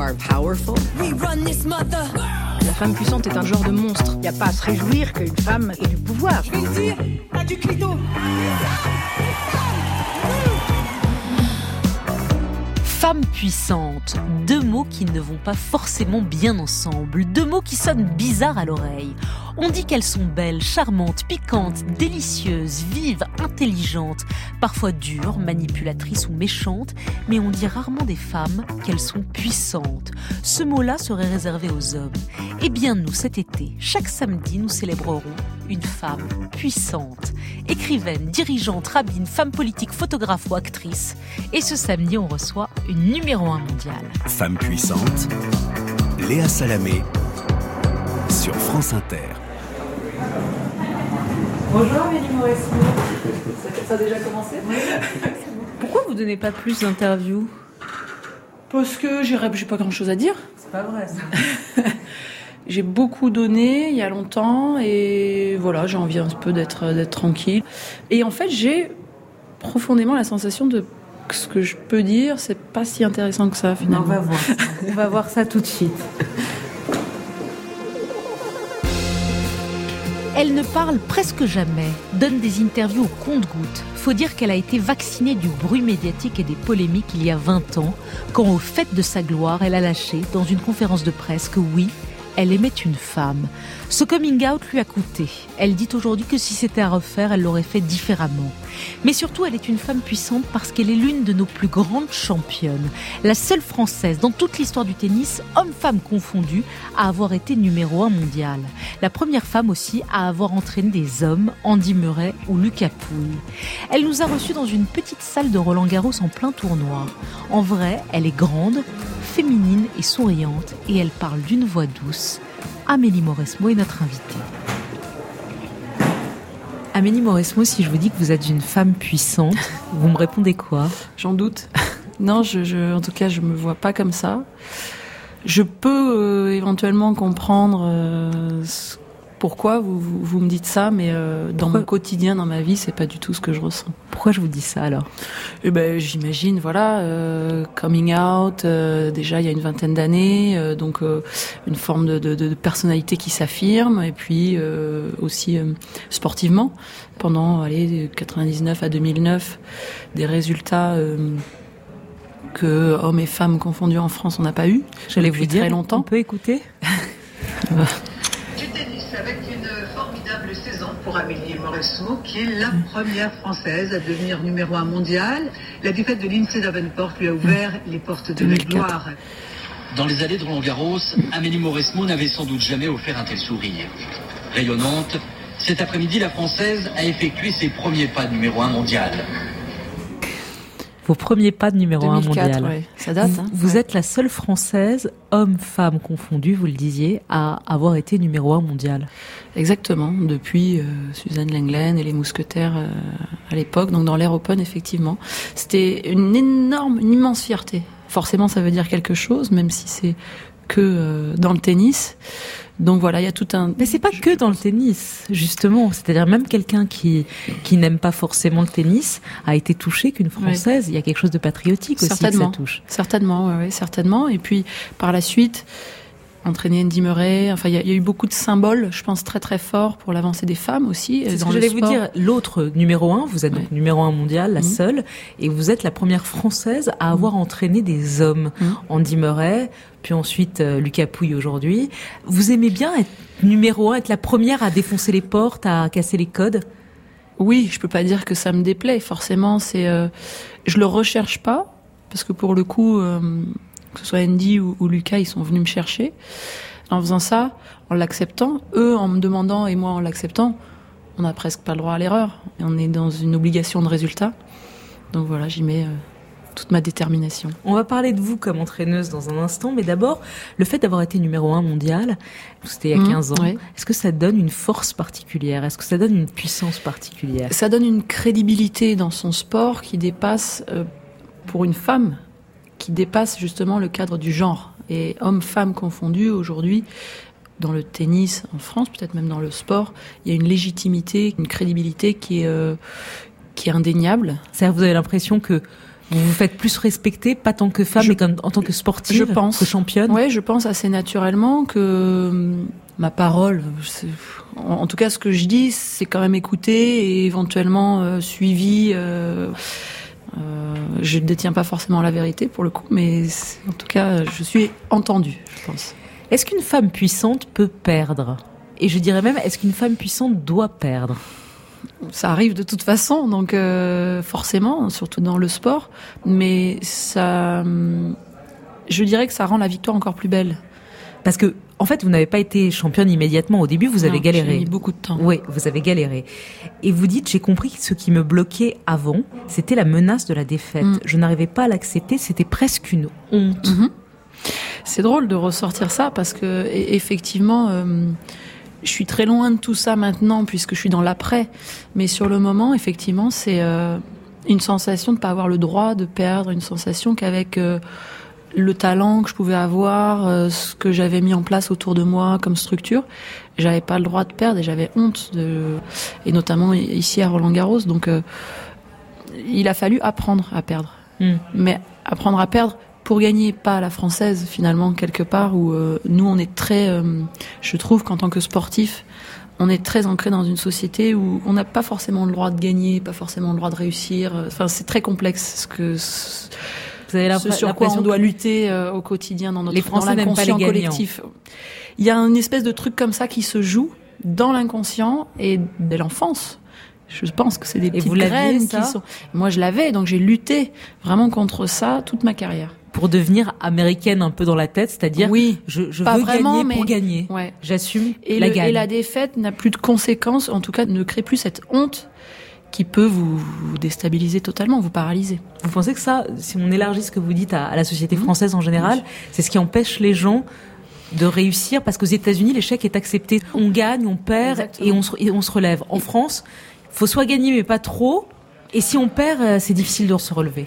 are powerful. We run this mother. La femme puissante est un genre de monstre. Il n'y a pas à se réjouir qu'une femme ait du pouvoir. Je vais le dire, t'as du clito. Femme puissante, deux mots qui ne vont pas forcément bien ensemble, deux mots qui sonnent bizarres à l'oreille. On dit qu'elles sont belles, charmantes, piquantes, délicieuses, vives, intelligentes, parfois dures, manipulatrices ou méchantes, mais on dit rarement des femmes qu'elles sont puissantes. Ce mot-là serait réservé aux hommes. Eh bien nous, cet été, chaque samedi, nous célébrerons une femme puissante. Écrivaine, dirigeante, rabbine, femme politique, photographe ou actrice. Et ce samedi, on reçoit une numéro un mondiale. Femme puissante, Léa Salamé sur France Inter. Bonjour Amélie Mauresmo. Ça, a déjà commencé Pourquoi vous donnez pas plus d'interviews? Parce que j'ai j'ai pas grand chose à dire. C'est pas vrai ça. J'ai beaucoup donné il y a longtemps et voilà, j'ai envie un peu d'être d'être tranquille. Et en fait, j'ai profondément la sensation de que ce que je peux dire, c'est pas si intéressant que ça finalement. On va voir ça. On va voir ça tout de suite. Elle ne parle presque jamais, donne des interviews au compte-gouttes. Faut dire qu'elle a été vaccinée du bruit médiatique et des polémiques il y a 20 ans, quand au fait de sa gloire, elle a lâché, dans une conférence de presse, que oui, elle aimait une femme. Ce coming out lui a coûté. Elle dit aujourd'hui que si c'était à refaire, elle l'aurait fait différemment. Mais surtout, elle est une femme puissante parce qu'elle est l'une de nos plus grandes championnes. La seule française dans toute l'histoire du tennis, homme-femme confondus, à avoir été numéro un mondial. La première femme aussi à avoir entraîné des hommes, Andy Murray ou Lucas Pouille. Elle nous a reçus dans une petite salle de Roland Garros en plein tournoi. En vrai, elle est grande, féminine et souriante et elle parle d'une voix douce. Amélie Mauresmo est notre invitée. Amélie Mauresmo, si je vous dis que vous êtes une femme puissante, vous me répondez quoi? J'en doute. Non, je, je- en tout cas, je me vois pas comme ça. Je peux euh, éventuellement comprendre euh, ce- pourquoi vous, vous, vous me dites ça, mais euh, dans mon quotidien, dans ma vie, c'est pas du tout ce que je ressens. Pourquoi je vous dis ça alors? Eh ben, j'imagine, voilà, euh, coming out, euh, déjà il y a une vingtaine d'années, euh, donc une forme de, de- de personnalité qui s'affirme, et puis aussi sportivement, pendant allez, de 99 à 2009, des résultats que hommes et femmes confondus en France, on n'a pas eu. J'allais vous dire, très on longtemps. peut écouter Du tennis avec une formidable saison pour Amélie Mauresmo, qui est la première française à devenir numéro un mondial. La défaite de Lindsay Davenport lui a ouvert les portes de la 2004. gloire. Dans les allées de Roland Garros, Amélie Mauresmo n'avait sans doute jamais offert un tel sourire. Rayonnante, cet après-midi, la Française a effectué ses premiers pas de numéro 1 mondial. Vos premiers pas de numéro 1 2004, mondial. ouais. Ça date. Vous, hein. vous Ouais. êtes la seule française, homme-femme confondus, vous le disiez, à avoir été numéro 1 mondial. Exactement, depuis euh, Suzanne Lenglen et les mousquetaires euh, à l'époque, donc dans l'ère open, effectivement. C'était une énorme, une immense fierté. Forcément, ça veut dire quelque chose, même si c'est que euh, dans le tennis. Donc voilà, il y a tout un... Mais c'est pas que dans le tennis, justement. C'est-à-dire même quelqu'un qui qui n'aime pas forcément le tennis a été touché qu'une française. Il y a quelque chose de patriotique aussi que ça touche. Certainement, ouais, certainement. Et puis, par la suite, entraîner Andy Murray, enfin, il y, a- il y a eu beaucoup de symboles, je pense, très très forts pour l'avancée des femmes aussi. euh, C'est ce que j'allais vous dire. L'autre numéro un, vous êtes donc numéro un mondial, la Mhm. seule, et vous êtes la première française à avoir entraîné des hommes. Mhm. Andy Murray, puis ensuite euh, Lucas Pouille aujourd'hui. Vous aimez bien être numéro un, être la première à défoncer les portes, à casser les codes? Oui, je peux pas dire que ça me déplaît. Forcément, c'est, euh, je le recherche pas parce que pour le coup, euh, que ce soit Andy ou, ou Lucas, ils sont venus me chercher. En faisant ça, en l'acceptant, eux en me demandant et moi en l'acceptant, on n'a presque pas le droit à l'erreur. Et on est dans une obligation de résultat. Donc voilà, j'y mets euh, toute ma détermination. On va parler de vous comme entraîneuse dans un instant, mais d'abord, le fait d'avoir été numéro un mondial, c'était il y a Mhm, 15 ans, ouais. est-ce que ça donne une force particulière? Est-ce que ça donne une puissance particulière? Ça donne une crédibilité dans son sport qui dépasse, euh, pour une femme, qui dépasse justement le cadre du genre. Et hommes-femmes confondus, aujourd'hui, dans le tennis en France, peut-être même dans le sport, il y a une légitimité, une crédibilité qui est, euh, qui est indéniable. C'est-à-dire, vous avez l'impression que Vous vous faites plus respecter, pas tant que femme, Je- mais comme, en tant que sportive, je pense. que championne. Ouais, je pense assez naturellement que hum, ma parole, en tout cas ce que je dis, c'est quand même écouté et éventuellement euh, suivi. euh, euh, je ne détiens pas forcément la vérité pour le coup, mais en tout cas, je suis entendue, je pense. Est-ce qu'une femme puissante peut perdre? Et je dirais même, est-ce qu'une femme puissante doit perdre? Ça arrive de toute façon, donc euh, forcément, surtout dans le sport, mais ça, hum, je dirais que ça rend la victoire encore plus belle. Parce que, en fait, vous n'avez pas été championne immédiatement. Au début, vous avez galéré. J'ai mis beaucoup de temps. Oui, vous avez galéré. Et vous dites, j'ai compris que ce qui me bloquait avant, c'était la menace de la défaite. Mm. Je n'arrivais pas à l'accepter, c'était presque une honte. Mhm. C'est drôle de ressortir ça parce que e- effectivement, euh, je suis très loin de tout ça maintenant puisque je suis dans l'après. Mais sur le moment, effectivement, c'est euh, une sensation de pas avoir le droit de perdre, une sensation qu'avec euh, le talent que je pouvais avoir, euh, ce que j'avais mis en place autour de moi comme structure, j'avais pas le droit de perdre et j'avais honte de, et notamment ici à Roland Garros. Donc, euh, il a fallu apprendre à perdre Mm. mais apprendre à perdre pour gagner, pas à la française finalement quelque part où euh, nous on est très, euh, je trouve qu'en tant que sportif, on est très ancré dans une société où on n'a pas forcément le droit de gagner, pas forcément le droit de réussir. Enfin, c'est très complexe ce que Vous avez ce sur quoi on doit lutter euh, au quotidien dans notre Les Français dans pas les collectif. Il y a une espèce de truc comme ça qui se joue dans l'inconscient et dès l'enfance. Je pense que c'est des petites vous l'aviez, graines ça qui sont. Moi, je l'avais, donc j'ai lutté vraiment contre ça toute ma carrière. pour devenir américaine un peu dans la tête, c'est-à-dire Oui, je, je pas veux vraiment, gagner pour mais- gagner. ouais. J'assume Et, la le- gagne. et la défaite n'a plus de conséquences, en tout cas ne crée plus cette honte qui peut vous, vous déstabiliser totalement, vous paralyser. Vous pensez que ça, si on élargit ce que vous dites à, à la société Mhm. française en général, c'est ce qui empêche les gens de réussir parce qu'aux États-Unis, l'échec est accepté. On gagne, on perd et on, se, et on se relève. En France, faut soit gagner mais pas trop. Et si on perd, euh, c'est difficile de se relever.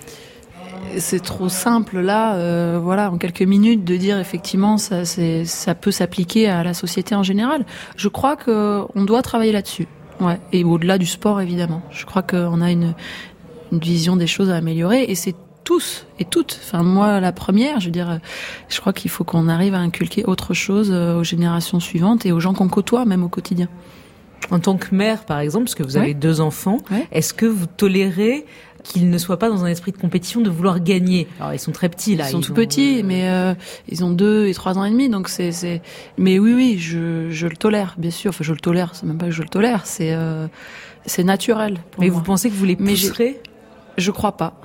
C'est trop simple là, euh, voilà, en quelques minutes, de dire effectivement ça, ça peut s'appliquer à la société en général. Je crois que on doit travailler là-dessus, ouais, et au-delà du sport évidemment. Je crois qu'on a une, une vision des choses à améliorer, et c'est tous et toutes. Enfin moi la première, je veux dire, je crois qu'il faut qu'on arrive à inculquer autre chose euh, aux générations suivantes et aux gens qu'on côtoie même au quotidien. En tant que mère, par exemple, parce que vous avez deux enfants, est-ce que vous tolérez qu'ils ne soient pas dans un esprit de compétition de vouloir gagner Alors ils sont très petits là. Ils sont tout ont, petits, euh, mais euh, ils ont deux et trois ans et demi, donc c'est c'est. Mais oui, oui, je je le tolère, bien sûr. Enfin, je le tolère. C'est même pas que je le tolère, c'est euh, c'est naturel. pour Mais moi. vous pensez que vous les Mais pousserez? Je crois pas.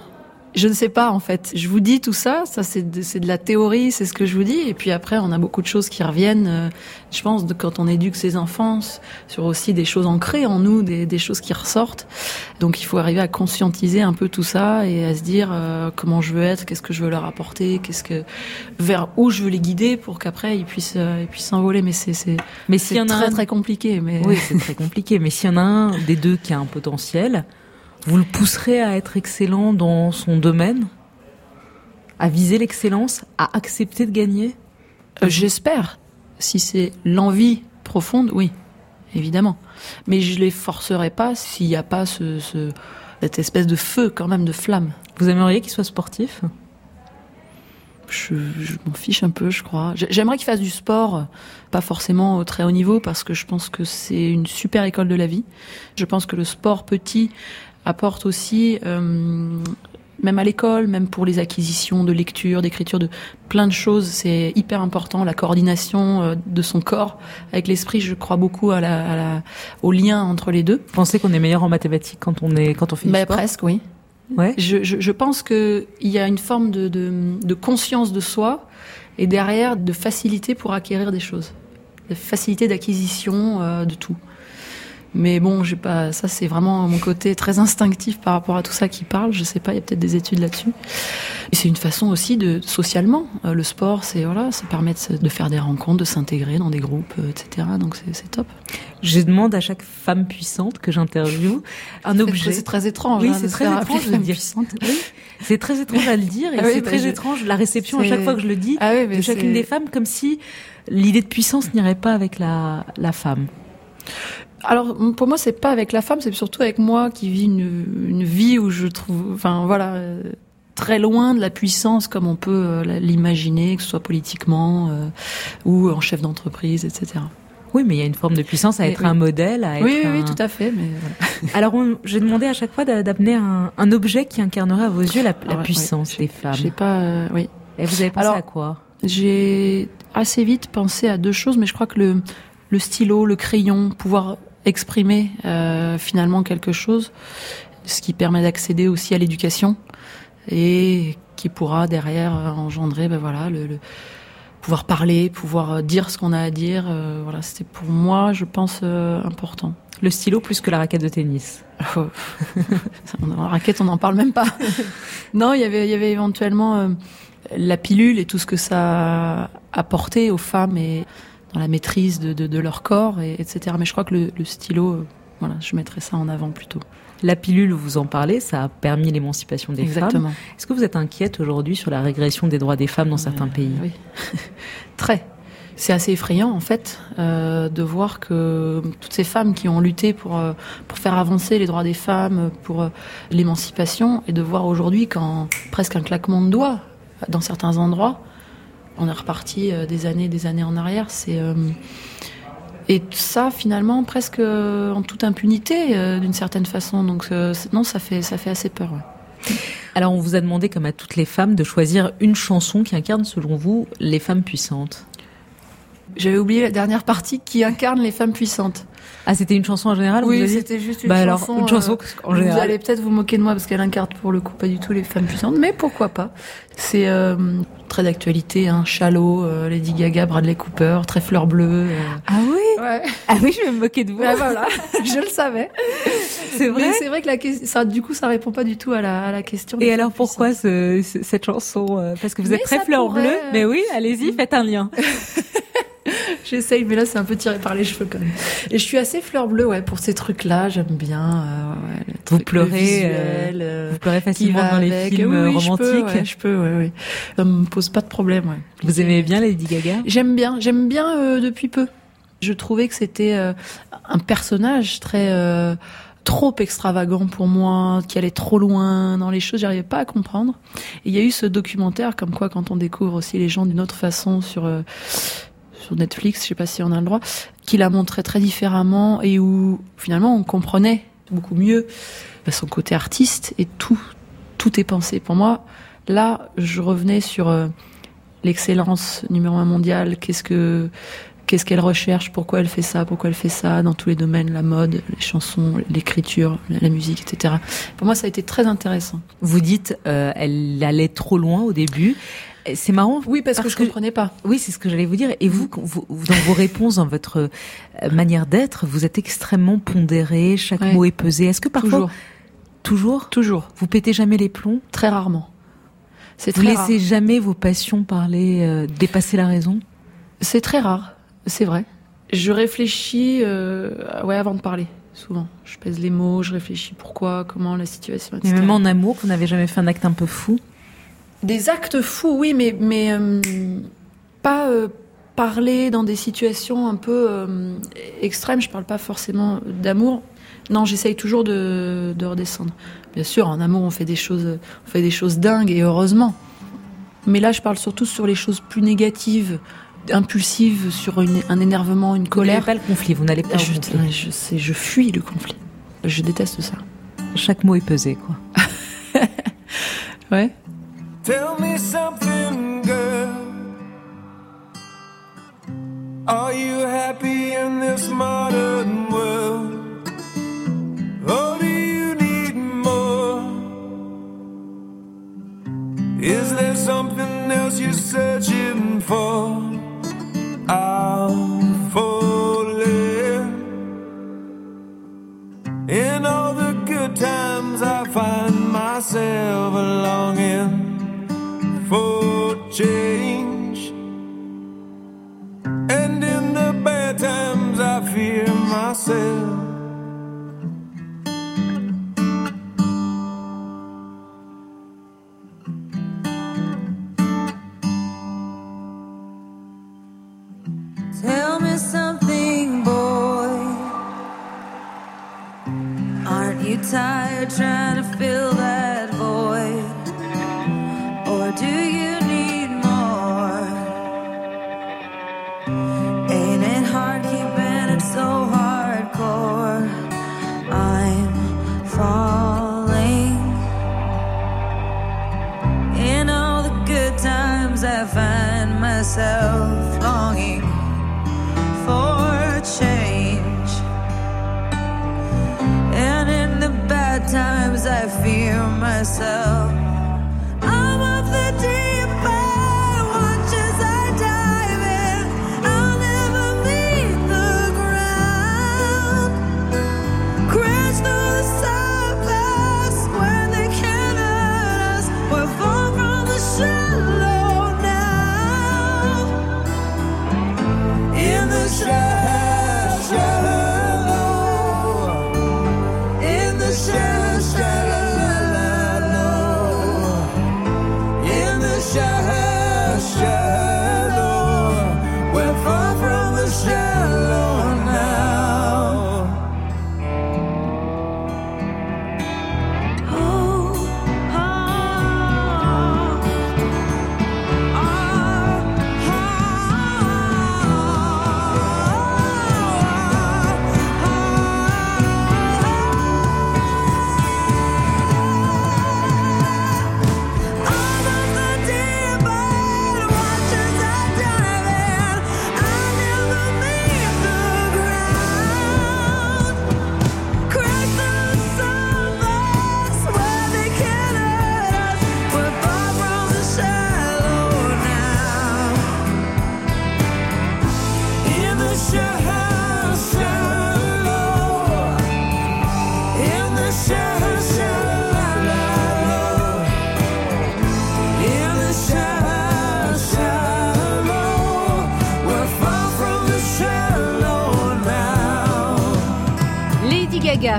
Je ne sais pas en fait. Je vous dis tout ça, ça c'est de, c'est de la théorie, c'est ce que je vous dis. Et puis après, on a beaucoup de choses qui reviennent. euh, je pense de quand on éduque ses enfants sur aussi des choses ancrées en nous, des, des choses qui ressortent. Donc il faut arriver à conscientiser un peu tout ça et à se dire euh, comment je veux être, qu'est-ce que je veux leur apporter, qu'est-ce que vers où je veux les guider pour qu'après ils puissent euh, ils puissent s'envoler. Mais c'est c'est Mais c'est a très un très compliqué. Mais Oui, c'est très compliqué. Mais s'il y en a un des deux qui a un potentiel, vous le pousserez à être excellent dans son domaine, à viser l'excellence, à accepter de gagner? Euh, J'espère. Si c'est l'envie profonde, oui, évidemment. Mais je les forcerai pas s'il n'y a pas ce, ce- cette espèce de feu quand même de flamme. Vous aimeriez qu'il soit sportif? Je, je m'en fiche un peu, je crois. J'ai- J'aimerais qu'ils fassent du sport, pas forcément au très haut niveau, parce que je pense que c'est une super école de la vie. Je pense que le sport petit apporte aussi, euh, même à l'école, même pour les acquisitions de lecture, d'écriture, de plein de choses, c'est hyper important. La coordination euh, de son corps avec l'esprit, je crois beaucoup à la, à la- au lien entre les deux. Vous pensez qu'on est meilleur en mathématiques quand on est quand on fait Bah, presque, oui. Ouais. Je, je, je pense que il y a une forme de, de, de conscience de soi et derrière de facilité pour acquérir des choses, de facilité d'acquisition euh, de tout. Mais bon, j'ai pas. Ça, c'est vraiment mon côté très instinctif par rapport à tout ça qui parle. Je sais pas, il y a peut-être des études là-dessus. Et c'est une façon aussi de socialement. euh, le sport, c'est voilà, ça permet de, faire des rencontres, de s'intégrer dans des groupes, euh, etc. Donc c'est top. Je demande à chaque femme puissante que j'interviewe un C'est objet. C'est très étrange. Oui, hein, c'est très étrange de dire. puissante. C'est très étrange à le dire et Ah oui, c'est bah, très je- étrange la réception à chaque fois que je le dis Ah oui, de chacune des femmes, comme si l'idée de puissance n'irait pas avec la, la femme. Alors pour moi c'est pas avec la femme, c'est surtout avec moi qui vis une, une vie où je trouve, enfin voilà, euh, très loin de la puissance comme on peut euh, l'imaginer, que ce soit politiquement euh, ou en chef d'entreprise, etc. Oui, mais il y a une forme de puissance à être un modèle, à être oui, un... oui, tout à fait. Mais voilà. Alors, j'ai demandé à chaque fois d'amener un, un, objet qui incarnerait à vos yeux la, la puissance des femmes. Je sais pas, oui. Et vous avez pensé Alors, à quoi? J'ai assez vite pensé à deux choses, mais je crois que le, le stylo, le crayon, pouvoir exprimer euh, finalement quelque chose, ce qui permet d'accéder aussi à l'éducation et qui pourra derrière engendrer, ben voilà, le, le pouvoir parler, pouvoir dire ce qu'on a à dire. Euh, voilà, c'était pour moi, je pense, euh, important. Le stylo plus que la raquette de tennis. la raquette, on n'en parle même pas. non, il y avait, il y avait éventuellement euh, la pilule et tout ce que ça a apporté aux femmes et dans la maîtrise de, de, de leur corps, et, etc. Mais je crois que le, le stylo, euh, voilà, je mettrais ça en avant plutôt. La pilule, vous en parlez, ça a permis l'émancipation des Exactement. femmes. Est-ce que vous êtes inquiète aujourd'hui sur la régression des droits des femmes dans certains pays? Oui, très. C'est assez effrayant en fait euh, de voir que toutes ces femmes qui ont lutté pour euh, pour faire avancer les droits des femmes, pour euh, l'émancipation, et de voir aujourd'hui qu'en presque un claquement de doigts, dans certains endroits, on est reparti euh, des années, des années en arrière. C'est euh, et ça finalement presque euh, en toute impunité d'une certaine façon. Donc non, ça fait ça fait assez peur. Alors on vous a demandé, comme à toutes les femmes, de choisir une chanson qui incarne, selon vous, les femmes puissantes. J'avais oublié la dernière partie qui incarne les femmes puissantes. Ah, c'était une chanson en général Oui, c'était juste une bah chanson. Alors, une chanson euh, en général. Vous allez peut-être vous moquer de moi parce qu'elle incarne pour le coup pas du tout les femmes puissantes, mais pourquoi pas C'est euh, très d'actualité, hein, Shallow, euh, Lady Gaga, Bradley Cooper, très fleur bleue. Euh... Ah oui ouais. Ah oui, je vais me moquer de vous. Ouais, voilà, je le savais. C'est vrai. C'est vrai que la ça, du coup, ça répond pas du tout à la, à la question. Et alors pourquoi ce, ce, cette chanson Parce que vous mais êtes très fleur pourrait... bleue. Mais oui, allez-y, faites un lien. J'essaye, mais là c'est un peu tiré par les cheveux quand même. Et je suis assez fleur bleue, ouais, pour ces trucs-là. J'aime bien. Euh, ouais, vous pleurez, visuel, euh, vous pleurez facilement dans les avec. films oui, oui, romantiques. Je peux, ouais, je peux, ouais, ouais. Ça me pose pas de problème. Ouais. Vous aimez bien Lady Gaga? J'aime bien, j'aime bien euh, depuis peu. Je trouvais que c'était euh, un personnage très euh, trop extravagant pour moi, qui allait trop loin dans les choses, j'arrivais pas à comprendre. Et il y a eu ce documentaire, comme quoi quand on découvre aussi les gens d'une autre façon sur euh, sur Netflix, je sais pas si on a le droit, qui la montrait très différemment et où finalement on comprenait beaucoup mieux son côté artiste et tout, tout est pensé. Pour moi, là, je revenais sur euh, l'excellence numéro un mondiale. Qu'est-ce que qu'est-ce qu'elle recherche, pourquoi elle fait ça, pourquoi elle fait ça dans tous les domaines, la mode, les chansons, l'écriture, la musique, etc. Pour moi, ça a été très intéressant. Vous dites, euh, elle allait trop loin au début. C'est marrant. Oui, parce, parce que je que, comprenais pas. Oui, c'est ce que j'allais vous dire. Et vous, vous, dans vos réponses, dans votre manière d'être, vous êtes extrêmement pondéré. Chaque Ouais. mot est pesé. Est-ce que parfois, Toujours, toujours, toujours, vous pétez jamais les plombs? Très rarement. C'est Vous très laissez rare. jamais vos passions parler, euh, dépasser la raison? C'est très rare, c'est vrai. Je réfléchis, euh, ouais, avant de parler. Souvent, je pèse les mots, je réfléchis pourquoi, comment la situation, etc. même en amour, vous n'avez jamais fait un acte un peu fou? Des actes fous, oui, mais, mais euh, pas euh, parler dans des situations un peu euh, extrêmes. Je parle pas forcément d'amour. Non, j'essaye toujours de, de redescendre. Bien sûr, en amour, on fait des choses, on fait des choses dingues et heureusement. Mais là, je parle surtout sur les choses plus négatives, impulsives, sur une- un énervement, une Vous n'allez colère. pas le conflit, vous n'allez pas Je, au conflit. je sais, je fuis le conflit. Je déteste ça. Chaque mot est pesé, quoi. Ouais. Tell me something, girl. Are you happy in this modern world? Or do you need more? Is there something else you're searching for? I'm shallow,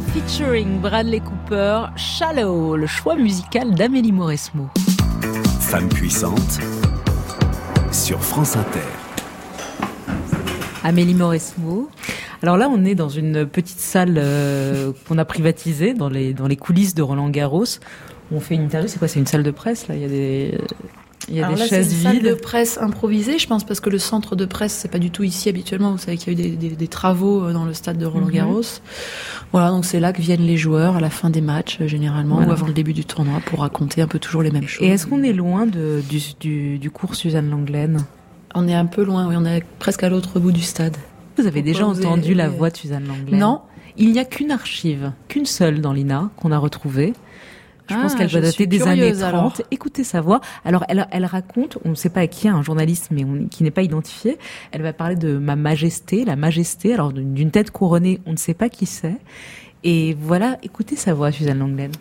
Featuring Bradley Cooper, Shallow, le choix musical d'Amélie Mauresmo. Femme puissante sur France Inter. Amélie Mauresmo. Alors là, on est dans une petite salle euh, qu'on a privatisée dans les, dans les coulisses de Roland Garros. On fait une interview, c'est quoi? C'est une salle de presse là? Il y a des, il y a Alors des là, chaises une salle vides. de presse improvisée, je pense, parce que le centre de presse, c'est pas du tout ici habituellement. Vous savez qu'il y a eu des, des- des travaux euh, dans le stade de Roland Mhm. Garros. Voilà, donc c'est là que viennent les joueurs à la fin des matchs, euh, généralement, Voilà. ou avant le début du tournoi, pour raconter un peu toujours les mêmes choses. Et est-ce qu'on est loin de, du, du, du cours Suzanne Langlaine? On est un peu loin, oui, on est presque à l'autre bout du stade. Vous avez déjà vous entendu avez- la voix de Suzanne Langlaine? Non. Il n'y a qu'une archive, qu'une seule dans l'INA qu'on a retrouvée. Je pense Ah, qu'elle doit je dater des années curieuse, 30. alors. Écoutez sa voix. Alors, elle, elle raconte, on ne sait pas à qui, un journaliste, mais on- qui n'est pas identifié. Elle va parler de ma majesté, la majesté. Alors, d'une tête couronnée, on ne sait pas qui c'est. Et voilà, écoutez sa voix, Suzanne Langlaine.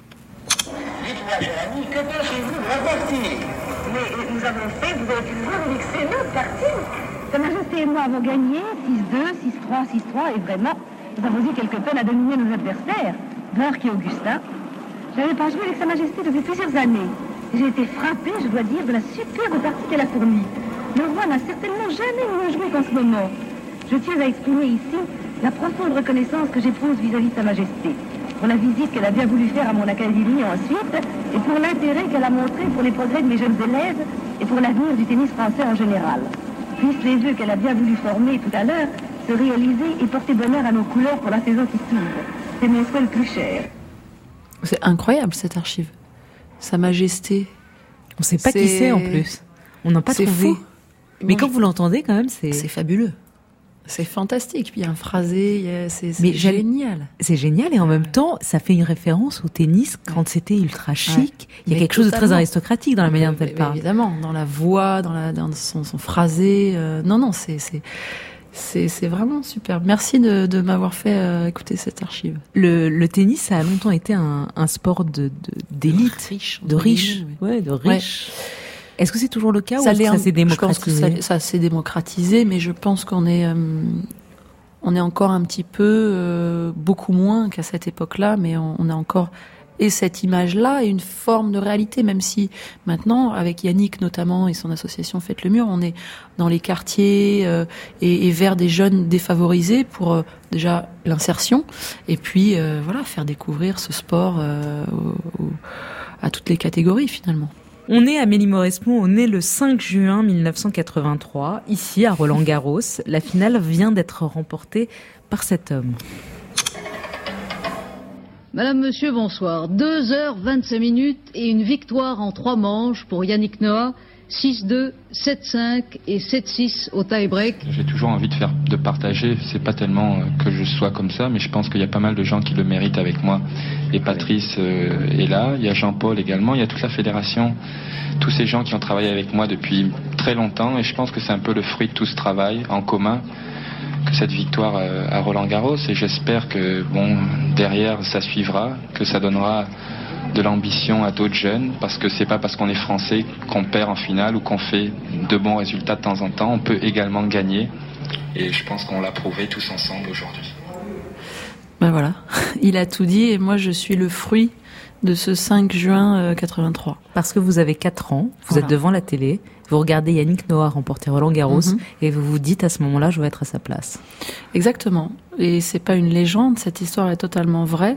Dites-moi, ami, que pensez-vous de la partie Mais nous avons fait, vous avez pu le voir, une excellente partie. Sa Majesté et moi avons gagné 6-2, 6-3, 6-3, et vraiment, nous avons eu quelque peine à dominer nos adversaires, Burke et Augustin. Je n'avais pas joué avec Sa Majesté depuis plusieurs années. J'ai été frappée, je dois dire, de la superbe partie qu'elle a fournie. Le roi n'a certainement jamais mieux joué qu'en ce moment. Je tiens à exprimer ici la profonde reconnaissance que j'éprouve vis-à-vis de Sa Majesté, pour la visite qu'elle a bien voulu faire à mon académie ensuite, et pour l'intérêt qu'elle a montré pour les progrès de mes jeunes élèves et pour l'avenir du tennis français en général. Puissent les vœux qu'elle a bien voulu former tout à l'heure se réaliser et porter bonheur à nos couleurs pour la saison qui s'ouvre. C'est mon souhait le plus cher. C'est incroyable cette archive. Sa Majesté. On ne sait pas qui c'est en plus. On n'a pas C'est trouvé. fou. Mais Moi, quand je- vous l'entendez, quand même, c'est. C'est fabuleux. C'est fantastique. Puis il y a un phrasé, c'est génial. C'est génial et en même temps, ça fait une référence au tennis quand c'était ultra chic. Ouais. Il y a Mais quelque chose de très aristocratique dans la manière dont elle parle. Évidemment, dans la voix, dans, la, dans son, son phrasé. euh, non, non, c'est c'est vraiment super. Merci de, de m'avoir fait euh, écouter cette archive. Le, le tennis, ça a longtemps été un, un sport de de- d'élite, Riche, de ouais, de riches. Est-ce que c'est toujours le cas ou Ça que l'est ça s'est Je pense que démocratisé ça, ça s'est démocratisé, mais je pense qu'on est, euh, on est encore un petit peu, euh, beaucoup moins qu'à cette époque-là, mais on, on a encore et cette image-là et une forme de réalité, même si maintenant, avec Yannick notamment et son association Faites le Mur, on est dans les quartiers euh, et, vers des jeunes défavorisés pour euh, déjà l'insertion et puis euh, voilà faire découvrir ce sport à toutes les catégories finalement. On est Amélie Mauresmo, on est le 5 juin 1983, ici à Roland-Garros. La finale vient d'être remportée par cet homme. Madame, Monsieur, bonsoir. 2h25 minutes et une victoire en trois manches pour Yannick Noah. 6-2, 7-5 et 7-6 au tie-break. J'ai toujours envie de faire, de partager. C'est pas tellement euh, que je sois comme ça, mais je pense qu'il y a pas mal de gens qui le méritent avec moi. Et Patrice euh, est là. Il y a Jean-Paul également. Il y a toute la fédération. Tous ces gens qui ont travaillé avec moi depuis très longtemps. Et je pense que c'est un peu le fruit de tout ce travail en commun que cette victoire euh, à Roland Garros. Et j'espère que, bon, derrière, ça suivra, que ça donnera de l'ambition à d'autres jeunes, parce que c'est pas parce qu'on est français qu'on perd en finale ou qu'on fait de bons résultats de temps en temps. On peut également gagner. Et je pense qu'on l'a prouvé tous ensemble aujourd'hui. Ben voilà, il a tout dit et moi je suis le fruit de ce 5 juin euh, 83. Parce que vous avez 4 ans, vous Voilà. êtes devant la télé, vous regardez Yannick Noah remporter Roland Garros Mhm. et vous vous dites à ce moment-là, je veux être à sa place. Exactement. Et c'est pas une légende, cette histoire est totalement vraie.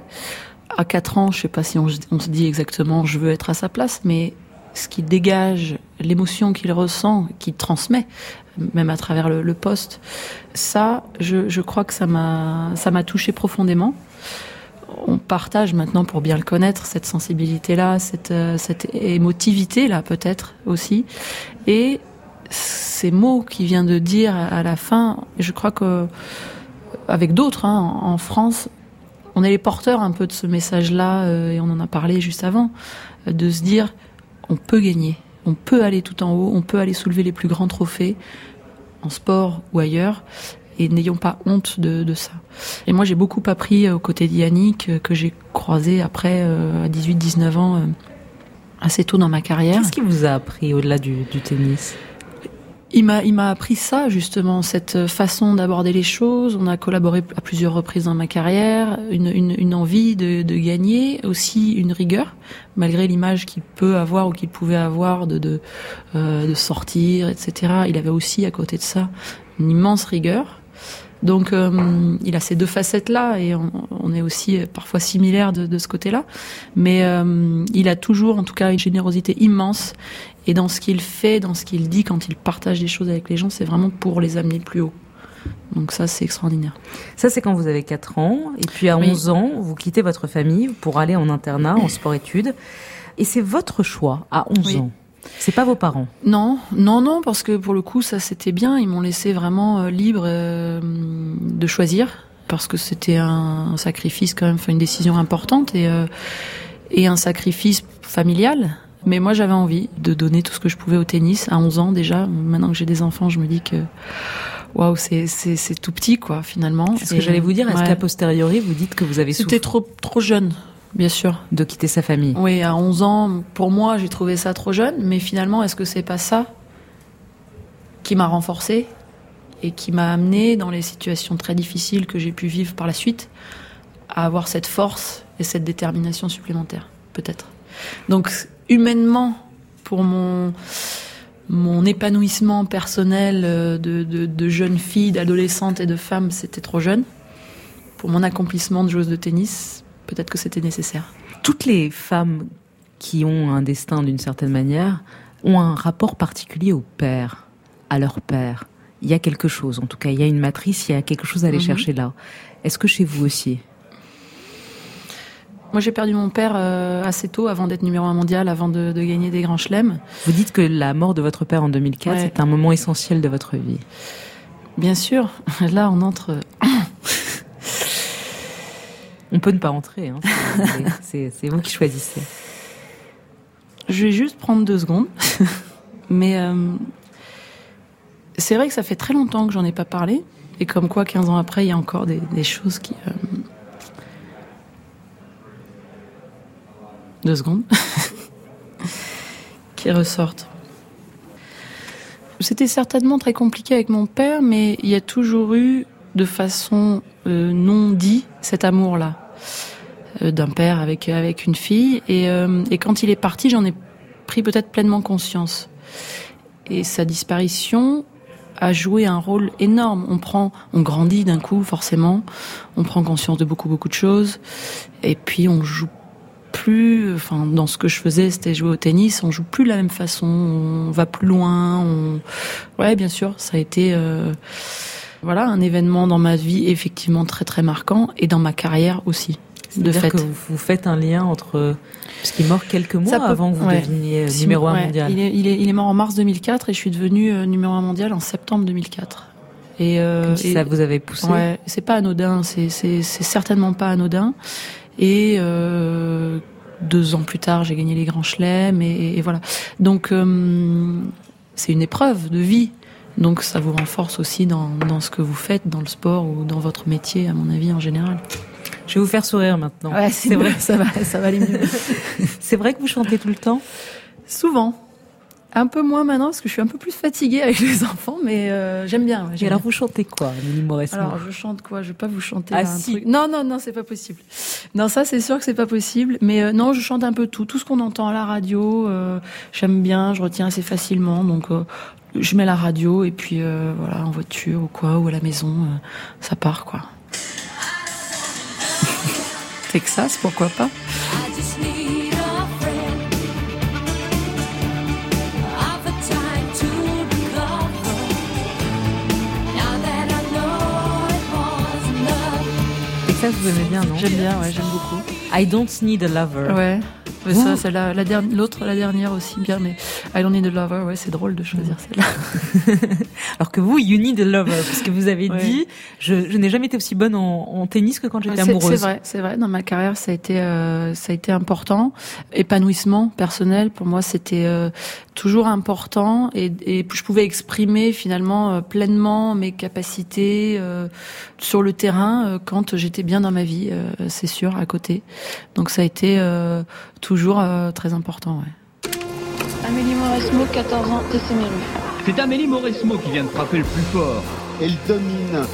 À 4 ans, je sais pas si on, on se dit exactement je veux être à sa place, mais ce qui dégage, l'émotion qu'il ressent, qu'il transmet, même à travers le, le poste, ça, je, je crois que ça m'a touché profondément. On partage maintenant, pour bien le connaître, cette sensibilité-là, cette, euh, cette émotivité-là peut-être aussi, et ces mots qu'il vient de dire à la fin, je crois que avec d'autres hein, en France, on est les porteurs un peu de ce message-là, euh, et on en a parlé juste avant, euh, de se dire on peut gagner, on peut aller tout en haut, on peut aller soulever les plus grands trophées en sport ou ailleurs, et n'ayons pas honte de ça. Et moi j'ai beaucoup appris euh, aux côtés d'Yannick, euh, que j'ai croisé après euh, à 18-19 ans, assez tôt dans ma carrière. Qu'est-ce qui vous a appris au-delà du, du tennis? Il m'a, il m'a appris ça justement, cette façon d'aborder les choses. On a collaboré à plusieurs reprises dans ma carrière, une, une, une envie de, de gagner, aussi une rigueur, malgré l'image qu'il peut avoir ou qu'il pouvait avoir de de, euh, de sortir, etc. Il avait aussi à côté de ça une immense rigueur. Donc euh, il a ces deux facettes-là et on, on est aussi parfois similaires de, de ce côté-là. Mais euh, il a toujours en tout cas une générosité immense et dans ce qu'il fait, dans ce qu'il dit, quand il partage des choses avec les gens, c'est vraiment pour les amener plus haut. Donc ça, c'est extraordinaire. Ça, c'est quand vous avez 4 ans. Et puis à Oui. 11 ans, vous quittez votre famille pour aller en internat, en sport-études. Et c'est votre choix à 11 Oui. ans. C'est pas vos parents. Non, non, non, parce que pour le coup, ça c'était bien. Ils m'ont laissé vraiment euh, libre euh, de choisir, parce que c'était un, un sacrifice quand même, enfin une décision importante et euh, et un sacrifice familial. Mais moi, j'avais envie de donner tout ce que je pouvais au tennis à 11 ans déjà. Maintenant que j'ai des enfants, je me dis que waouh, c'est c'est c'est tout petit quoi finalement. C'est ce Et, que j'allais vous dire. Est-ce ouais. qu'à posteriori, vous dites que vous avez C'était trop trop jeune, bien sûr. de quitter sa famille Oui, à 11 ans, pour moi, j'ai trouvé ça trop jeune, mais finalement, est-ce que c'est pas ça qui m'a renforcé et qui m'a amené dans les situations très difficiles que j'ai pu vivre par la suite à avoir cette force et cette détermination supplémentaire, peut-être? Donc, humainement, pour mon mon épanouissement personnel euh, de, de, de jeune fille, d'adolescente et de femme, c'était trop jeune. Pour mon accomplissement de joueuse de tennis, peut-être que c'était nécessaire. Toutes les femmes qui ont un destin d'une certaine manière ont un rapport particulier au père, à leur père. Il y a quelque chose, en tout cas, il y a une matrice, il y a quelque chose à aller Mhm. chercher là. Est-ce que chez vous aussi? Moi, j'ai perdu mon père euh, assez tôt, avant d'être numéro un mondial, avant de, de gagner des grands chelems. Vous dites que la mort de votre père en 2004 Ouais. est un moment essentiel de votre vie. Bien sûr, là, on entre. On peut ne pas entrer, hein, c'est vous qui choisissez. Je vais juste prendre deux secondes. Mais euh, c'est vrai que ça fait très longtemps que j'en ai pas parlé. Et comme quoi, 15 ans après, il y a encore des, des choses qui. euh, Deux secondes. qui ressortent. C'était certainement très compliqué avec mon père, mais il y a toujours eu, de façon euh, non dit, cet amour-là euh, d'un père avec avec une fille. Et, euh, et quand il est parti, j'en ai pris peut-être pleinement conscience. Et sa disparition a joué un rôle énorme. On prend, on grandit d'un coup, forcément. On prend conscience de beaucoup beaucoup de choses. Et puis on joue plus, enfin dans ce que je faisais, c'était jouer au tennis. On joue plus de la même façon. On va plus loin. Ouais, bien sûr, ça a été. euh, voilà, un événement dans ma vie effectivement très très marquant et dans ma carrière aussi. de C'est-à-dire fait. que vous, faites un lien entre parce qu'il est mort quelques mois peut- avant que vous ouais. deveniez euh, numéro un ouais. mondial. Il est, il, est, il est mort en mars 2004 et je suis devenue euh, numéro un mondial en septembre 2004. Et, euh, Comme si et- ça vous avait poussé. Ouais, c'est pas anodin, c'est certainement pas anodin. Et euh, deux ans plus tard, j'ai gagné les grands chelems et, et voilà. Donc euh, c'est une épreuve de vie. Donc ça vous renforce aussi dans, dans ce que vous faites, dans le sport ou dans votre métier, à mon avis en général. Je vais vous faire sourire maintenant. Ouais, c'est vrai, ça va, ça va aller mieux. C'est vrai que vous chantez tout le temps? Souvent. Un peu moins maintenant parce que je suis un peu plus fatiguée avec les enfants, mais euh, j'aime bien. ouais, Et alors bien. vous chantez quoi, Alors, je chante quoi? Je vais pas vous chanter Ah, là, un si. truc. Non, non, non, c'est pas possible. Non, ça, c'est sûr que c'est pas possible. Mais euh, non, je chante un peu tout, tout ce qu'on entend à la radio. euh, J'aime bien, je retiens assez facilement. Donc, euh, je mets la radio et puis euh, voilà, en voiture ou quoi, ou à la maison, euh, ça part quoi. Texas, pourquoi pas? Texas, vous aimez bien, non? J'aime bien, ouais, j'aime beaucoup. I don't need a lover. Ouais. Mais ça, c'est la, la dernière, l'autre, la dernière aussi bien, mais I don't need a lover, ouais, c'est drôle de choisir celle-là. Alors que vous, you need a lover, parce que vous avez Ouais. dit, je, je n'ai jamais été aussi bonne en, en tennis que quand j'étais amoureuse. C'est vrai, c'est vrai. Dans ma carrière, ça a été, euh, ça a été important. Épanouissement personnel, pour moi, c'était euh, toujours important et, et je pouvais exprimer finalement euh, pleinement mes capacités euh, sur le terrain euh, quand j'étais bien dans ma vie, euh, c'est sûr, à côté. Donc ça a été euh, toujours euh, très important. Ouais. Amélie Mauresmo, 14 ans, Tesséméru. C'est Amélie Mauresmo qui vient de frapper le plus fort. Elle domine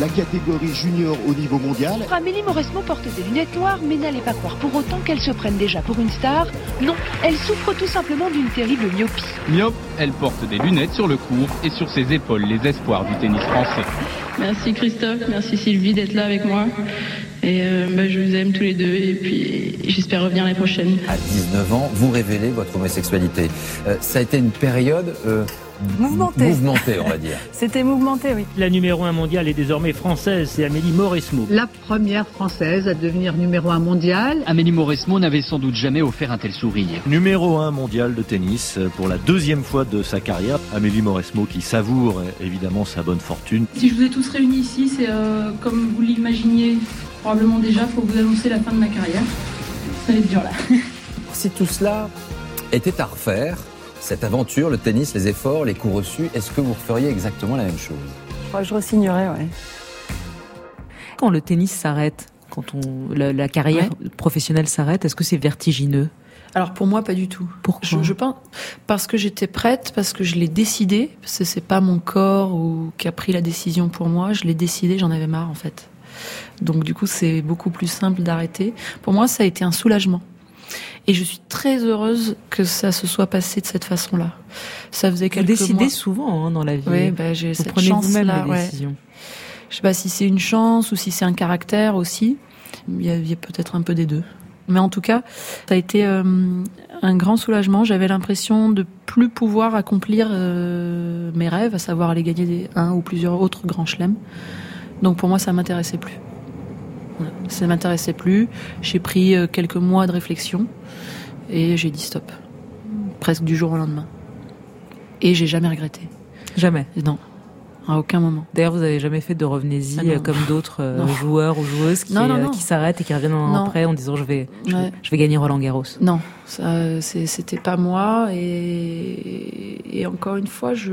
la catégorie junior au niveau mondial. Amélie Mauresmo porte des lunettes noires, mais n'allez pas croire pour autant qu'elle se prenne déjà pour une star. Non, elle souffre tout simplement d'une terrible myopie. Myope, elle porte des lunettes sur le cours et sur ses épaules les espoirs du tennis français. Merci Christophe, merci Sylvie d'être là avec moi. Et euh, bah, je vous aime tous les deux et puis j'espère revenir l'année prochaine. À 19 ans, vous révélez votre homosexualité. Euh, ça a été une période euh, Mouvementée. mouvementée, on va dire. C'était mouvementé, oui. La numéro 1 mondiale est désormais française, c'est Amélie Mauresmo. La première française à devenir numéro un mondial. Amélie Mauresmo n'avait sans doute jamais offert un tel sourire. Numéro 1 mondial de tennis euh, pour la deuxième fois de sa carrière. Amélie Mauresmo qui savoure euh, évidemment sa bonne fortune. Si je vous ai tous réunis ici, c'est euh, comme vous l'imaginiez probablement déjà pour vous annoncer la fin de ma carrière. Ça va être dur là. Si tout cela était à refaire, cette aventure, le tennis, les efforts, les coups reçus, est-ce que vous referiez exactement la même chose? Je crois que je re-signerais, ouais. Quand le tennis s'arrête, quand on, la, la carrière professionnelle s'arrête, est-ce que c'est vertigineux? Alors pour moi, pas du tout. Pourquoi? Je, je pense parce que j'étais prête, parce que je l'ai décidé, parce que c'est pas mon corps ou qui a pris la décision pour moi. Je l'ai décidé, j'en avais marre en fait. Donc du coup, c'est beaucoup plus simple d'arrêter. Pour moi, ça a été un soulagement. Et je suis très heureuse que ça se soit passé de cette façon-là. Ça faisait Vous quelques décidez mois. souvent hein, dans la vie. Oui, bah, j'ai Vous cette prenez vous-même chance-là, les ouais. décisions. Je sais pas si c'est une chance ou si c'est un caractère aussi. Il y a, il y a peut-être un peu des deux. Mais en tout cas, ça a été euh, un grand soulagement. J'avais l'impression de plus pouvoir accomplir euh, mes rêves, à savoir aller gagner des, un ou plusieurs autres grands chelems. Donc pour moi, ça m'intéressait plus. Ça m'intéressait plus. J'ai pris euh, quelques mois de réflexion et j'ai dit stop. Presque du jour au lendemain. Et j'ai jamais regretté. Jamais. Non. À aucun moment. D'ailleurs, vous avez jamais fait de revenez-y Ah euh, comme d'autres euh, joueurs ou joueuses qui, euh, s'arrêtent et qui reviennent après en disant je vais, je, vais- Ouais. je vais gagner Roland Garros. Non, ça, c'était pas moi. Et, et encore une fois, je,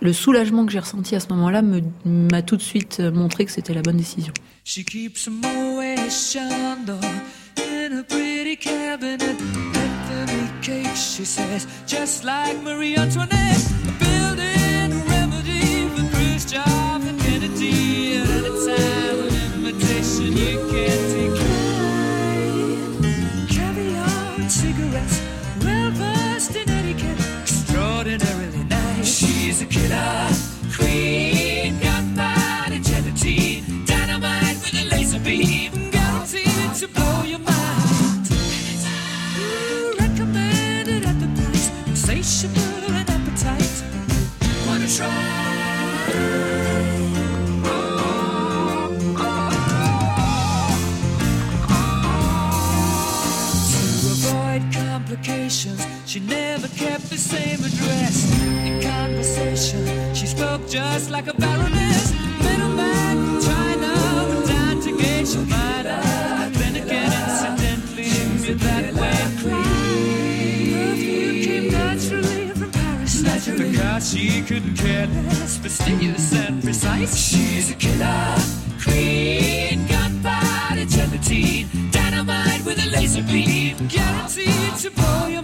le soulagement que j'ai ressenti à ce moment-là me- m'a tout de suite montré que c'était la bonne décision. gunpowder, gelatine, dynamite with a laser beam, guaranteed to blow your mind. Ooh, recommended at the price, insatiable appetite. Wanna try? complications. She never kept the same address. In she spoke just like a baroness. Middleman, China, went down to your mind. Then again, incidentally, with that way. Perfume came naturally from Paris. Naturally. She couldn't care less, fastidious and precise. She's a killer queen, gunpowder gelatine, dynamite with a laser beam, guaranteed to blow your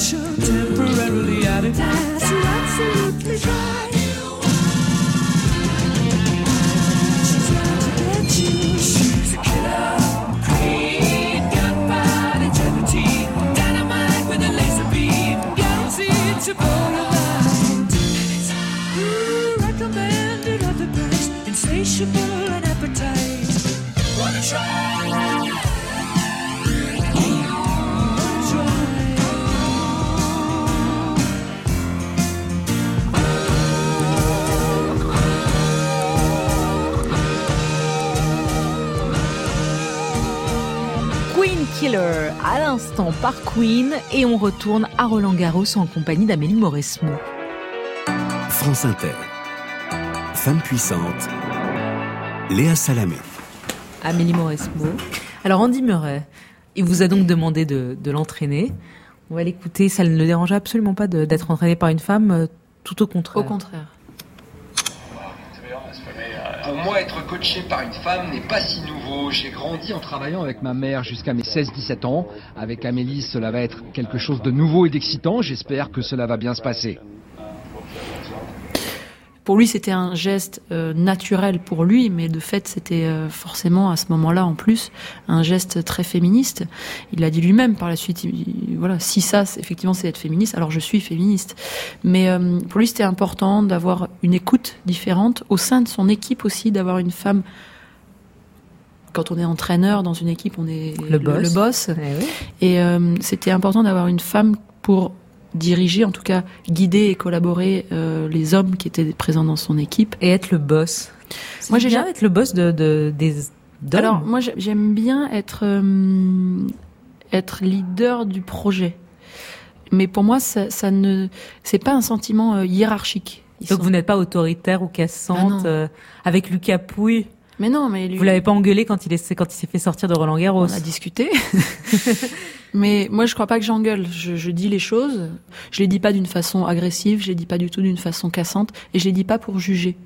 you're temporarily out of That's absolutely right. Killer, à l'instant par Queen, et on retourne à Roland Garros en compagnie d'Amélie Mauresmo. France Inter. Femme puissante. Léa Salamé. Amélie Mauresmo. Alors Andy Murray, il vous a donc demandé de, de l'entraîner. On va l'écouter, ça ne le dérange absolument pas d'être entraîné par une femme, euh, tout au contraire. Au contraire. Moi, être coaché par une femme n'est pas si nouveau. J'ai grandi en travaillant avec ma mère jusqu'à mes 16-17 ans. Avec Amélie, cela va être quelque chose de nouveau et d'excitant. J'espère que cela va bien se passer. Pour lui, c'était un geste euh, naturel pour lui, mais de fait, c'était euh, forcément à ce moment-là, en plus, un geste très féministe. Il l'a dit lui-même par la suite. il- il- voilà, si ça, effectivement, c'est être féministe, alors je suis féministe. Mais euh, pour lui, c'était important d'avoir une écoute différente au sein de son équipe aussi, d'avoir une femme. Quand on est entraîneur dans une équipe, on est Le boss. boss. Eh oui. Et euh, c'était important d'avoir une femme pour diriger, en tout cas guider et collaborer euh, les hommes qui étaient présents dans son équipe. Et être le boss. Moi, j'ai bien être le boss de, de- des. Alors, moi, j'ai- j'aime bien être euh, être leader du projet. Mais pour moi, ça, ça ne, c'est pas un sentiment euh, hiérarchique. Ils Donc sont- vous n'êtes pas autoritaire ou cassante Ah avec Lucas Pouille. Mais non, mais lui- Vous l'avez pas engueulé quand il est quand il s'est fait sortir de Roland Garros. On a discuté. Mais moi, je crois pas que j'engueule. Je, je dis les choses. Je les dis pas d'une façon agressive. Je les dis pas du tout d'une façon cassante. Et je les dis pas pour juger.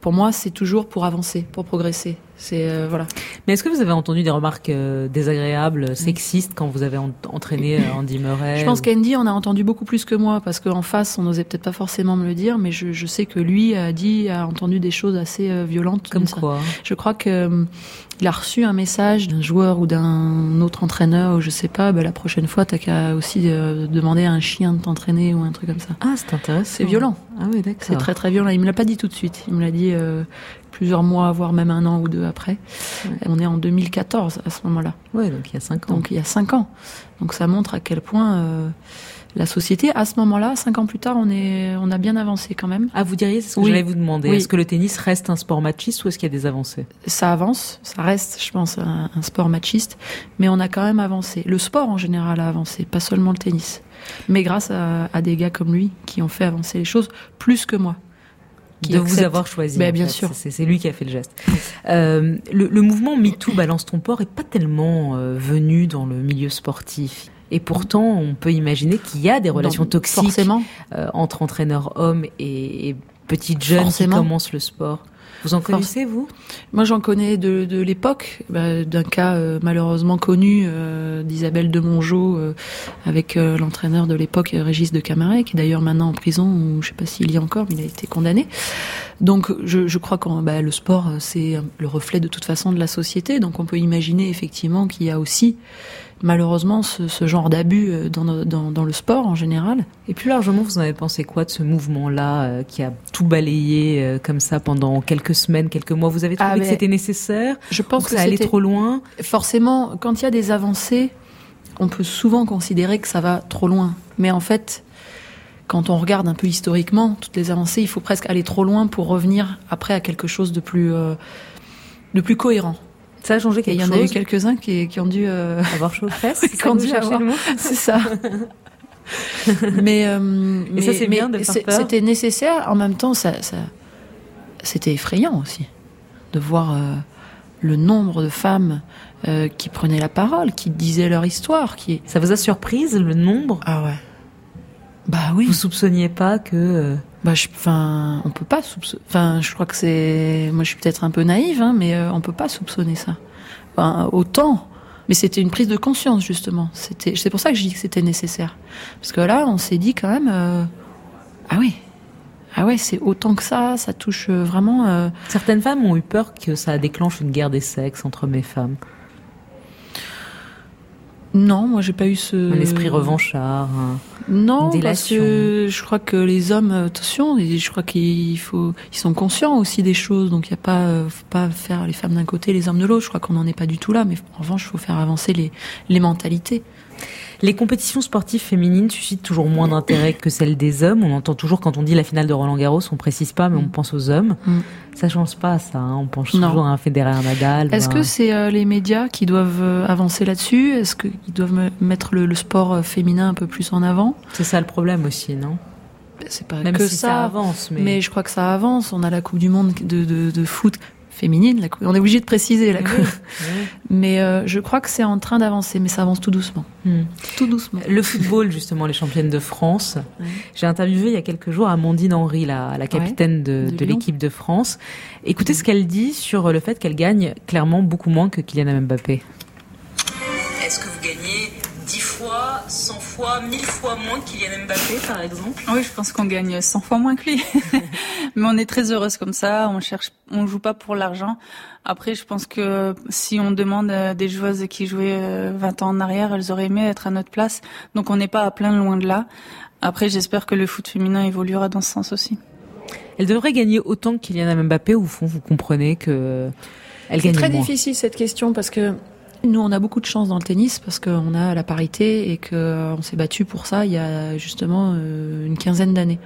Pour moi, c'est toujours pour avancer, pour progresser. C'est euh, voilà. Mais est-ce que vous avez entendu des remarques euh, désagréables, sexistes quand vous avez en- entraîné euh, Andy Murray Je pense ou- qu'Andy en a entendu beaucoup plus que moi parce qu'en face, on n'osait peut-être pas forcément me le dire, mais je, je sais que lui a dit, a entendu des choses assez euh, violentes. Comme ça- quoi Je crois que il a reçu un message d'un joueur ou d'un autre entraîneur ou je sais pas. Bah, la prochaine fois, t'as qu'à aussi demander à un chien de t'entraîner ou un truc comme ça. Ah, c'est intéressant. C'est violent. Ah oui, d'accord. C'est très très violent. Il me l'a pas dit tout de suite. Il me l'a dit plusieurs mois, voire même un an ou deux après. On est en 2014 à ce moment-là. Ouais, donc il y a cinq ans. Donc il y a cinq ans. Donc ça montre à quel point euh, la société, à ce moment-là, cinq ans plus tard, on est, on a bien avancé quand même. Ah, vous diriez, c'est ce que Oui. j'allais vous demander. Oui. Est-ce que le tennis reste un sport machiste ou est-ce qu'il y a des avancées? Ça avance, ça reste, je pense, un, un sport machiste, mais on a quand même avancé. Le sport en général a avancé, pas seulement le tennis. Mais grâce à, à des gars comme lui qui ont fait avancer les choses plus que moi. De vous avoir choisi. En bien fait. sûr. C'est lui qui a fait le geste. Euh, le, le mouvement MeToo Balance ton port est pas tellement euh, venu dans le milieu sportif. Et pourtant, on peut imaginer qu'il y a des relations toxiques euh, entre entraîneurs hommes et, et petites jeunes qui commencent le sport. Vous en connaissez, vous? Moi, j'en connais de, de l'époque, bah, d'un cas euh, malheureusement connu euh, d'Isabelle de Mongeau euh, avec euh, l'entraîneur de l'époque, euh, Régis de Camaret, qui est d'ailleurs maintenant en prison, ou je sais pas s'il y est encore, mais il a été condamné. Donc, je, je crois que bah, le sport, euh, c'est le reflet de toute façon de la société. Donc, on peut imaginer effectivement qu'il y a aussi malheureusement ce, ce genre d'abus euh, dans, no- dans, dans le sport en général. Et plus largement, vous en avez pensé quoi de ce mouvement-là euh, qui a tout balayé euh, comme ça pendant quelques semaines, quelques mois? Vous avez trouvé Ah, que mais c'était nécessaire? Je pense Ou que ça allait trop loin? Forcément, quand il y a des avancées, on peut souvent considérer que ça va trop loin. Mais en fait, quand on regarde un peu historiquement toutes les avancées, il faut presque aller trop loin pour revenir après à quelque chose de plus, euh, de plus cohérent. Ça a changé quelque il y en a eu quelques-uns qui, qui ont dû euh, avoir chaud aux fesses, qui ça ont dû avoir- mot C'est ça. mais, euh, Et ça, c'est mais- bien de mais faire peur C'était nécessaire. En même temps, ça, ça, c'était effrayant aussi de voir euh, le nombre de femmes qui prenaient la parole, qui disaient leur histoire. Qui... Ça vous a surprise le nombre? Ah ouais. Bah oui. Vous soupçonniez pas que Bah, je- enfin, on peut pas soupçonner. Enfin, je crois que c'est. Moi, je suis peut-être un peu naïve, hein, mais euh, on peut pas soupçonner ça. Enfin, autant. Mais c'était une prise de conscience justement. C'était. C'est pour ça que je dis que c'était nécessaire. Parce que là, on s'est dit quand même. euh, Ah oui. Ah ouais, c'est autant que ça. Ça touche euh, vraiment. euh, certaines femmes ont eu peur que ça déclenche une guerre des sexes entre mes femmes, Non, moi, j'ai pas eu ce. un esprit revanchard. un- Non, parce que je crois que les hommes, euh, attention, je crois qu'il faut, ils sont conscients aussi des choses. Donc il y a pas, euh, faut pas faire les femmes d'un côté, les hommes de l'autre. Je crois qu'on n'en est pas du tout là, mais en revanche, il faut faire avancer les, les mentalités. Les compétitions sportives féminines suscitent toujours moins d'intérêt que celles des hommes. On entend toujours quand on dit la finale de Roland Garros, on précise pas, mais on pense aux hommes. Mm. Ça change pas, ça. hein. On pense Non. toujours à un Federer Nadal. Est-ce ou que c'est euh, les médias qui doivent euh, avancer là-dessus? Est-ce qu'ils doivent me- mettre le, le sport euh, féminin un peu plus en avant? C'est ça le problème aussi, non? C'est pas Même que si ça avance, mais- mais je crois que ça avance. On a la Coupe du Monde de, de, de foot féminine. La coupe- on est obligé de préciser la coupe. Mais euh, je crois que c'est en train d'avancer, mais ça avance tout doucement. Hmm. Tout doucement. Le football, justement, les championnes de France. J'ai interviewé il y a quelques jours Amandine Henry, la, la capitaine de, de de Lyon. l'équipe de France. Écoutez ce qu'elle dit sur le fait qu'elle gagne clairement beaucoup moins que Kylian Mbappé. Est-ce que vous gagnez 10 fois, 100 fois, 1000 fois moins que Kylian Mbappé, par exemple? Oui, je pense qu'on gagne 100 fois moins que lui. Mais on est très heureuse comme ça. On cherche, on joue pas pour l'argent. Après, je pense que si on demande à des joueuses qui jouaient euh, 20 ans en arrière, elles auraient aimé être à notre place. Donc on n'est pas à plein loin de là. Après, j'espère que le foot féminin évoluera dans ce sens aussi. Elle devrait gagner autant que Kylian Mbappé ou au fond, vous comprenez que elle C'est gagne très moins. difficile cette question parce que nous, on a beaucoup de chance dans le tennis parce qu'on a la parité et qu'on s'est battu pour ça il y a justement euh, une quinzaine d'années.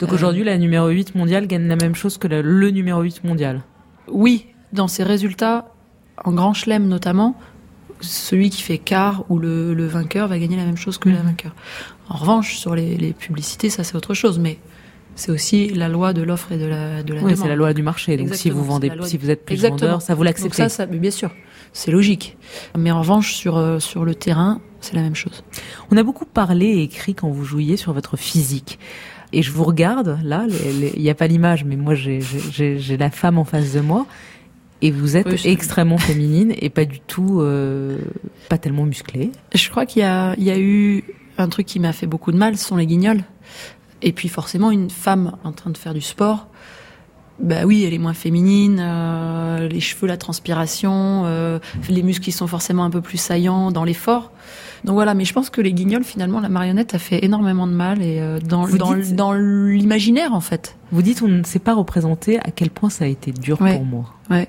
Donc aujourd'hui, la numéro 8 mondiale gagne la même chose que le, le numéro 8 mondial. Oui, dans ses résultats, en grand chelem notamment, celui qui fait quart ou le, le vainqueur va gagner la même chose que Mhm. la vainqueur. En revanche, sur les, les publicités, ça c'est autre chose, mais c'est aussi la loi de l'offre et de la, de la Oui, demande. c'est la loi du marché. Donc si vous vendez, si vous êtes plus Exactement. vendeur, ça vous l'acceptez. Ça, ça, mais bien sûr, c'est logique. Mais en revanche, sur, euh, sur le terrain, c'est la même chose. On a beaucoup parlé et écrit quand vous jouiez sur votre physique. Et je vous regarde, là, il n'y a pas l'image, mais moi j'ai- la femme en face de moi. Et vous êtes Oui, je- extrêmement féminine et pas du tout, euh, pas tellement musclée. Je crois qu'il y a, il y a eu un truc qui m'a fait beaucoup de mal, ce sont les guignols. Et puis forcément, une femme en train de faire du sport, bah oui, elle est moins féminine, euh, les cheveux, la transpiration, euh, les muscles qui sont forcément un peu plus saillants dans l'effort. Donc voilà, mais je pense que les guignols, finalement, la marionnette a fait énormément de mal et euh, dans, Vous dans, dites- dans l'imaginaire en fait. Vous dites on ne sait pas représenter à quel point ça a été dur Ouais. pour moi. Ouais.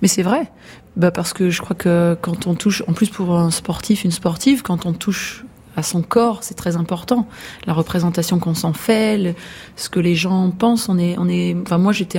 Mais c'est vrai. Bah parce que je crois que quand on touche, en plus pour un sportif, une sportive, quand on touche à son corps, c'est très important. La représentation qu'on s'en fait, le- ce que les gens pensent, on est, on est. Enfin, moi, j'étais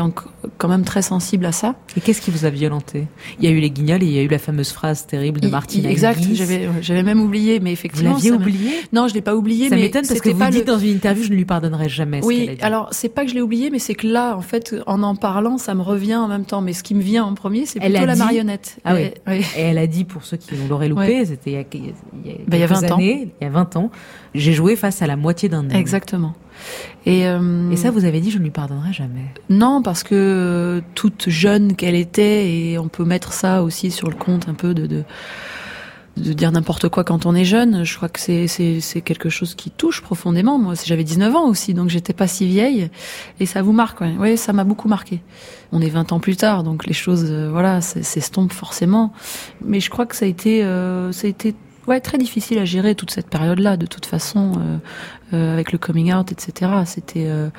quand même très sensible à ça. Et qu'est-ce qui vous a violenté? Il y a eu les guignols et il y a eu la fameuse phrase terrible de I- Martina Exact. J'avais, j'avais même oublié, mais effectivement. l'aviez ça m'a- oublié? Non, je l'ai pas oublié. Ça mais m'étonne parce que vous pas dites le- dans une interview, je ne lui pardonnerai jamais ce qu'elle a Oui, dit. alors c'est pas que je l'ai oublié, mais c'est que là, en fait, en en parlant, ça me revient en même temps. Mais ce qui me vient en premier, c'est plutôt la dit- marionnette. Ah oui. Et- oui. Et elle a dit, pour ceux qui l'auraient loupé, Ouais. c'était il y a, il y a Ben, il y a quelques 20 ans. années, il y a 20 ans, j'ai joué face à la moitié d'un homme. Exactement. Et, euh, Et ça, vous avez dit, je ne lui pardonnerai jamais. Non, parce que euh, toute jeune qu'elle était, et on peut mettre ça aussi sur le compte un peu de, de, de dire n'importe quoi quand on est jeune, je crois que c'est, c'est, c'est quelque chose qui touche profondément. Moi, j'avais 19 ans aussi, donc j'étais pas si vieille, et ça vous marque, ouais. Oui, ça m'a beaucoup marqué. On est 20 ans plus tard, donc les choses, euh, voilà, c'est- s'estompent forcément. Mais je crois que ça a été, euh, ça a été ouais, très difficile à gérer toute cette période-là, de toute façon, euh, euh, avec le coming out, etc. C'était euh,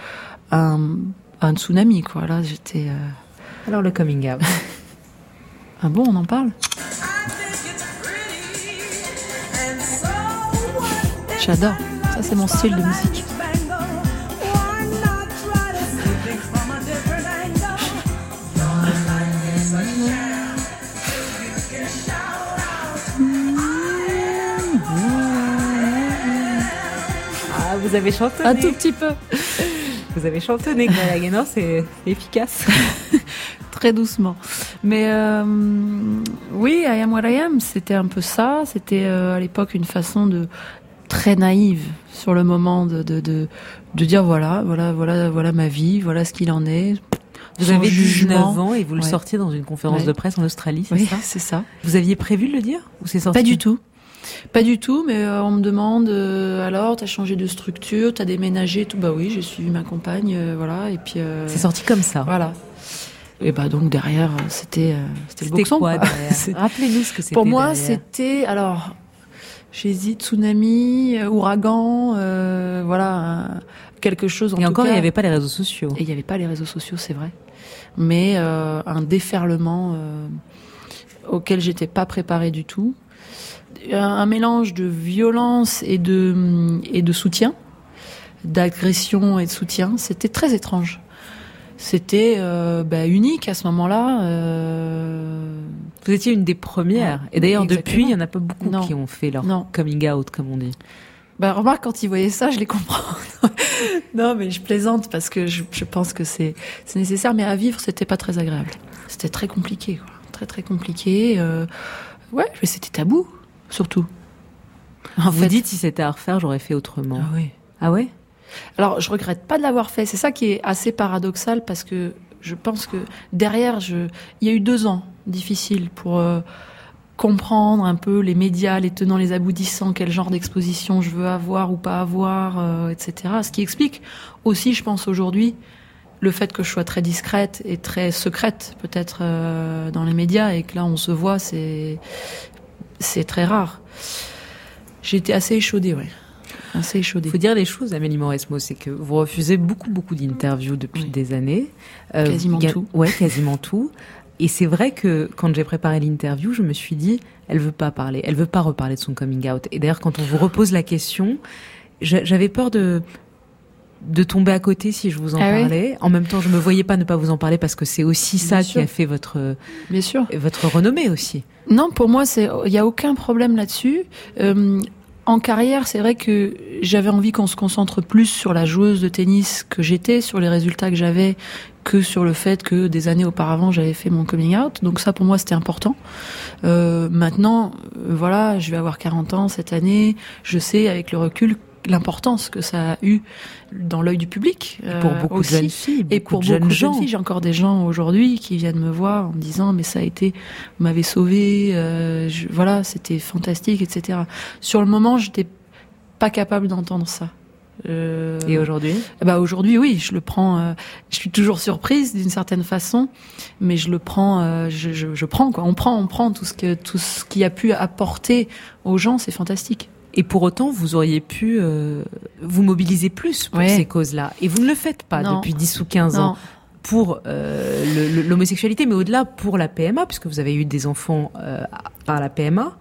un, un tsunami, quoi. Là, j'étais. Alors le coming out. Ah bon, on en parle? J'adore. Ça, c'est mon style de musique. Vous avez chantonné. Un tout petit peu. Vous avez chantonné, Gloria Gaynor, c'est efficace. Très doucement. Mais euh, oui, I am what I am, c'était un peu ça. C'était euh, à l'époque une façon de très naïve sur le moment de, de, de, de dire voilà, voilà, voilà, voilà ma vie, voilà ce qu'il en est. Vous avez 19 jugement. ans et vous le Ouais. sortiez dans une conférence Ouais. de presse en Australie, c'est Oui, ça c'est ça. Vous aviez prévu de le dire ou c'est sorti Pas du tout. Pas du tout, mais euh, on me demande euh, alors, t'as changé de structure, t'as déménagé, tout. Bah oui, j'ai suivi ma compagne, euh, voilà, et puis. C'est sorti comme ça. Voilà. Et bah donc derrière, c'était c'était le boxon. quoi Rappelez-nous ce que c'était. Pour moi, c'était alors j'hésite tsunami, ouragan, voilà quelque chose. En Et tout encore, il n'y avait pas les réseaux sociaux. Et il n'y avait pas les réseaux sociaux, c'est vrai. Mais un déferlement auquel j'étais pas préparée du tout. Un, mélange de violence et de, et de soutien, d'agression et de soutien. C'était très étrange. C'était euh, bah, unique à ce moment-là. euh, Vous étiez une des premières. Ouais, Et d'ailleurs, depuis, il y en a pas beaucoup Non. qui ont fait leur Non. coming out, comme on dit. Bah, remarque, quand ils voyaient ça, je les comprends. non, mais je plaisante parce que je, je pense que c'est c'est nécessaire, mais à vivre, c'était pas très agréable. C'était très compliqué, quoi. Très, très compliqué. euh, ouais, mais c'était tabou, surtout. En vous fait- dites, si c'était à refaire, j'aurais fait autrement. Ah oui. Ah ouais? Alors, je regrette pas de l'avoir fait. C'est ça qui est assez paradoxal parce que je pense que derrière, je, il y a eu deux ans difficiles pour euh, comprendre un peu les médias, les tenants, les aboutissants, quel genre d'exposition je veux avoir ou pas avoir, euh, etc. Ce qui explique aussi, je pense aujourd'hui, le fait que je sois très discrète et très secrète peut-être euh, dans les médias et que là on se voit, c'est c'est très rare. J'ai été assez échaudée, ouais. Assez échaudée. Il faut dire les choses, Amélie Mauresmo, c'est que vous refusez beaucoup, beaucoup d'interviews depuis des années. Euh, Quasiment ga- tout. Ouais, quasiment tout. Et c'est vrai que quand j'ai préparé l'interview, je me suis dit, elle veut pas parler, elle veut pas reparler de son coming out. Et d'ailleurs, quand on vous repose la question, j'a- j'avais peur de de tomber à côté si je vous en Ah oui parlais. En même temps, je me voyais pas ne pas vous en parler parce que c'est aussi ça Bien qui sûr. a fait votre Bien sûr. votre renommée aussi. Non, pour moi, c'est il y a aucun problème là-dessus. Euh, en carrière, c'est vrai que j'avais envie qu'on se concentre plus sur la joueuse de tennis que j'étais, sur les résultats que j'avais, que sur le fait que des années auparavant j'avais fait mon coming out. Donc ça, pour moi, c'était important. Euh, maintenant, euh, voilà, je vais avoir 40 ans cette année. Je sais, avec le recul, l'importance que ça a eu dans l'œil du public. Et pour beaucoup de jeunes filles, et pour de jeunes beaucoup de gens. jeunes filles. J'ai encore des gens aujourd'hui qui viennent me voir en me disant mais ça a été, vous m'avez sauvé, euh, je- voilà, c'était fantastique, etc. Sur le moment, j'étais pas capable d'entendre ça. Euh, Et aujourd'hui? bah aujourd'hui oui, je le prends. euh, je suis toujours surprise d'une certaine façon, mais je le prends. euh, je, je, je prends quoi. On prend, on prend tout ce que tout ce qui a pu apporter aux gens, c'est fantastique. Et pour autant, vous auriez pu euh, vous mobiliser plus pour Ouais. ces causes-là. Et vous ne le faites pas Non. depuis 10 ou 15 ans pour euh, l'homosexualité, mais au-delà pour la PMA, puisque vous avez eu des enfants euh, par la PMA.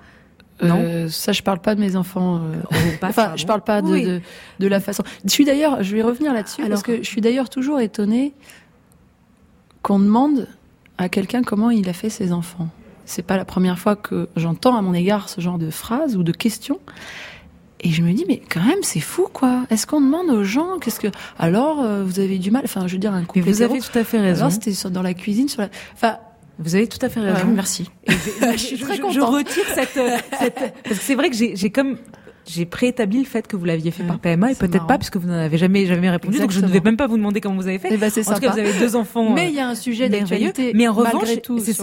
Non Euh, ça, je parle pas de mes enfants. euh, enfin, pardon. je parle pas de, Oui. de, de la façon. Je suis d'ailleurs, je vais revenir là-dessus Alors. parce que je suis d'ailleurs toujours étonnée qu'on demande à quelqu'un comment il a fait ses enfants. C'est pas la première fois que j'entends à mon égard ce genre de phrase ou de question. Et je me dis, mais quand même, c'est fou, quoi. Est-ce qu'on demande aux gens, qu'est-ce que, alors, euh, vous avez du mal, enfin, je veux dire, un couple Mais vous avez tout à fait raison. C'était dans la cuisine, sur la, enfin, Vous avez tout à fait raison. Ouais, merci. je, suis très contente. je retire cette, cette- parce que c'est vrai que j'ai comme j'ai préétabli le fait que vous l'aviez fait par PMA et peut-être pas puisque vous n'en avez jamais jamais répondu. Donc je ne vais même pas vous demander comment vous avez fait. Eh ben, c'est en tout cas, vous avez deux enfants. Mais euh, il y a un sujet d'actualité, Mais en revanche,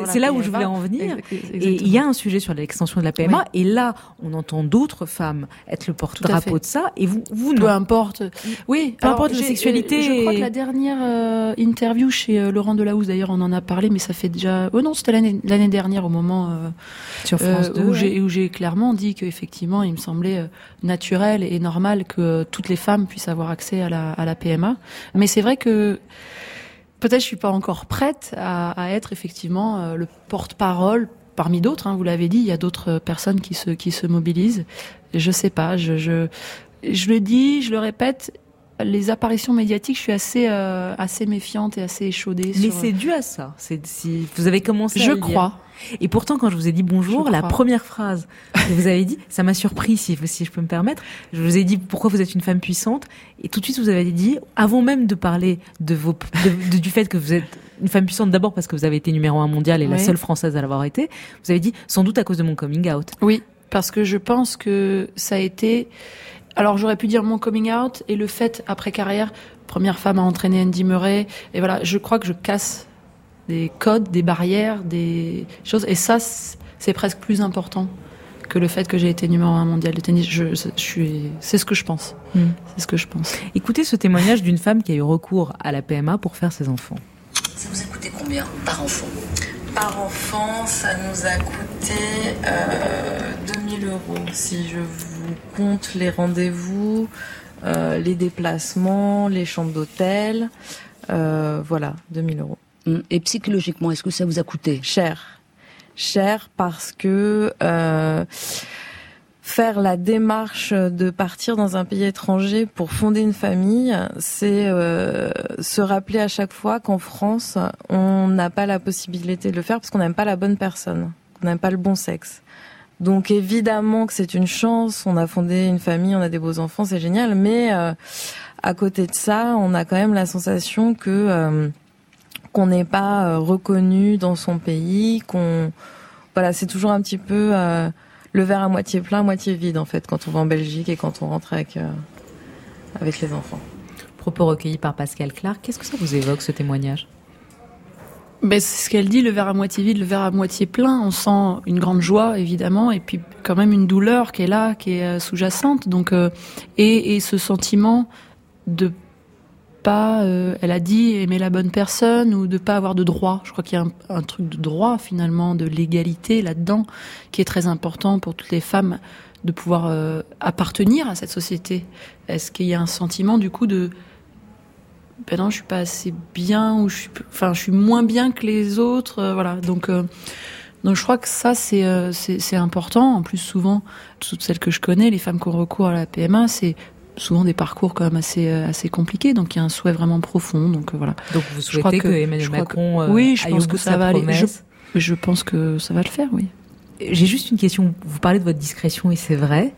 c'est là où je voulais en venir. Et il y a un sujet sur l'extension de la PMA. Et là, on entend d'autres femmes être le porte-drapeau de ça. Et vous, vous Peu non. importe. Oui, Peu alors, importe la sexualité euh, Je crois et- que la dernière euh, interview chez euh, Laurent Delahousse, d'ailleurs, on en a parlé, mais ça fait déjà. Oh non, c'était l'année l'année dernière au moment euh, Sur France euh, 2, où j'ai clairement dit qu'effectivement, il me semblait euh, naturel et normal que toutes les femmes puissent avoir accès à la à la PMA. Mais c'est vrai que peut-être je suis pas encore prête à, à être effectivement euh, le porte-parole parmi d'autres. hein, vous l'avez dit, il y a d'autres personnes qui se qui se mobilisent. Je sais pas. Je je je le dis, je le répète. Les apparitions médiatiques, je suis assez euh, assez méfiante et assez échaudée. Mais sur- c'est dû à ça. C'est si vous avez commencé. Je crois. Et pourtant, quand je vous ai dit bonjour, la première phrase que vous avez dit, ça m'a surpris, si, si je peux me permettre. Je vous ai dit pourquoi vous êtes une femme puissante, et tout de suite vous avez dit, avant même de parler de vos, de- de- du fait que vous êtes une femme puissante, d'abord parce que vous avez été numéro un mondial et la seule française à l'avoir été, vous avez dit sans doute à cause de mon coming out. Oui, parce que je pense que ça a été. Alors j'aurais pu dire mon coming out et le fait après carrière, première femme à entraîner Andy Murray. Et voilà, je crois que je casse des codes, des barrières, des choses. Et ça, c'est presque plus important que le fait que j'ai été numéro un mondial de tennis. Je, je suis, c'est ce que je pense. Hmm. C'est ce que je pense. Écoutez ce témoignage d'une femme qui a eu recours à la PMA pour faire ses enfants. Ça vous a coûté combien par enfant? Par enfant, ça nous a coûté euh, 2000 euros. Si je vous compte les rendez-vous, euh, les déplacements, les chambres d'hôtel, euh, voilà, 2000 euros. Et psychologiquement, est-ce que ça vous a coûté? Cher. Cher parce que euh, faire la démarche de partir dans un pays étranger pour fonder une famille, c'est euh, se rappeler à chaque fois qu'en France, on n'a pas la possibilité de le faire parce qu'on n'aime pas la bonne personne, qu'on n'aime pas le bon sexe. Donc évidemment que c'est une chance, on a fondé une famille, on a des beaux enfants, c'est génial, mais euh, à côté de ça, on a quand même la sensation que euh, qu'on n'est pas euh, reconnu dans son pays, qu'on voilà, c'est toujours un petit peu euh, le verre à moitié plein, à moitié vide en fait quand on va en Belgique et quand on rentre avec euh, avec les enfants. Propos recueillis par Pascal Clark. Qu'est-ce que ça vous évoque ce témoignage? Ben, c'est ce qu'elle dit, le verre à moitié vide, le verre à moitié plein. On sent une grande joie, évidemment, et puis quand même une douleur qui est là, qui est sous-jacente. Donc, euh, et, et ce sentiment de euh, elle a dit, aimer la bonne personne ou de pas avoir de droit. Je crois qu'il y a un, truc de droit, finalement, de légalité là-dedans, qui est très important pour toutes les femmes de pouvoir euh, appartenir à cette société. Est-ce qu'il y a un sentiment, du coup, de ben non, je suis pas assez bien ou je suis, enfin, je suis moins bien que les autres, euh, voilà. Donc, donc je crois que ça c'est c'est c'est important. En plus, souvent, toutes celles que je connais, les femmes qui ont recours à la PMA, c'est souvent des parcours quand même assez euh, assez compliqués. Donc il y a un souhait vraiment profond. Donc euh, voilà. Donc vous Je crois souhaitez que, Emmanuel Macron, euh, oui, je pense que ça va aller. Je pense que ça va le faire, oui. J'ai juste une question. Vous parlez de votre discrétion et c'est vrai.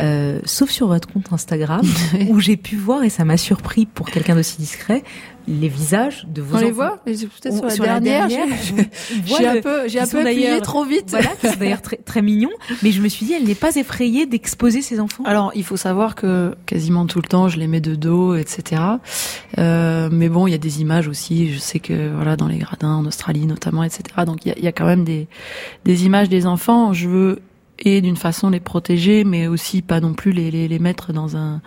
Euh, sauf sur votre compte Instagram, où j'ai pu voir, et ça m'a surpris pour quelqu'un d'aussi discret, les visages de vos On les enfants. voit Mais Peut-être sur la dernière. voit J'ai un peu, j'ai un peu appuyé trop vite. Voilà, sont d'ailleurs très, très mignons. Mais je me suis dit, elle n'est pas effrayée d'exposer ses enfants. Alors, il faut savoir que quasiment tout le temps, je les mets de dos, etc. Euh, mais bon, il y a des images aussi. Je sais que voilà, dans les gradins, en Australie notamment, etc. Donc, il y a, il y a quand même des, des images des enfants. Je veux et d'une façon les protéger, mais aussi pas non plus les, les, les mettre dans un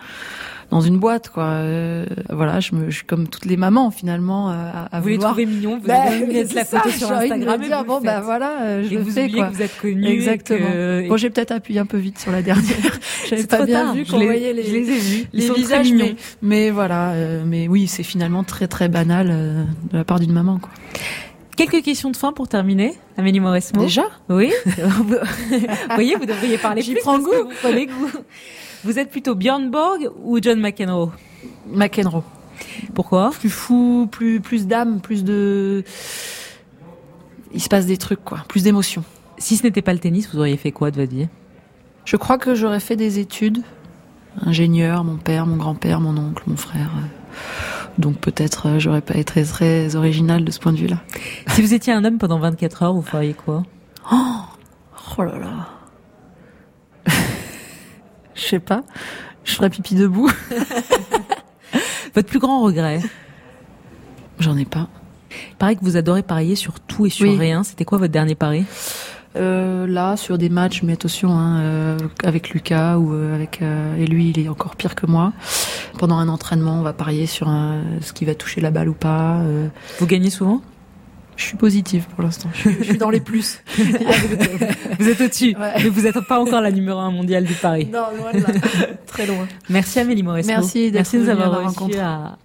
dans une boîte, quoi. Euh, voilà, je me, je suis comme toutes les mamans finalement euh, à, à Vous les trouvez mignons, vous Bah, avez mis la ça, photo sur de me Instagram dire, le bon, bah voilà, euh, je Et le vous fais, quoi. que vous êtes connue et Exactement. que- Bon, j'ai peut-être appuyé un peu vite sur la dernière. J'avais pas bien tard, vu qu'on voyait les, je les ai vus. Visages, mais, mais voilà, euh, mais oui, c'est finalement très très banal euh, de la part d'une maman, quoi. Quelques questions de fin pour terminer, Amélie Mauresmo. Déjà? Oui. vous voyez, vous devriez parler J'y plus prends que vous prenez goût. Vous êtes plutôt Björn Borg ou John McEnroe? McEnroe. Pourquoi? Plus fou, plus plus d'âme, plus de. Il se passe des trucs, quoi. Plus d'émotions. Si ce n'était pas le tennis, vous auriez fait quoi de votre vie? Je crois que j'aurais fait des études. Ingénieur, mon père, mon grand-père, mon oncle, mon frère. Donc peut-être euh, j'aurais pas été très, très original de ce point de vue-là. Si vous étiez un homme pendant 24 heures, vous feriez quoi? Oh, oh là là. Je sais pas. Je ferais pipi debout. Votre plus grand regret? J'en ai pas. Il paraît que vous adorez parier sur tout et sur Oui. rien. C'était quoi votre dernier pari? Euh, là, sur des matchs, mais attention, hein, euh, avec Lucas ou euh, avec euh, et lui, il est encore pire que moi. Pendant un entraînement, on va parier sur un- ce qui va toucher la balle ou pas. euh. Vous gagnez souvent? Je suis positive pour l'instant. Je, suis- je suis dans les plus. Vous êtes au-dessus, mais vous n'êtes pas encore la numéro un mondiale du pari. Non, loin de là. Très loin. Merci Amélie Mauresmo. Merci d'être Merci de nous avoir rencontre. à,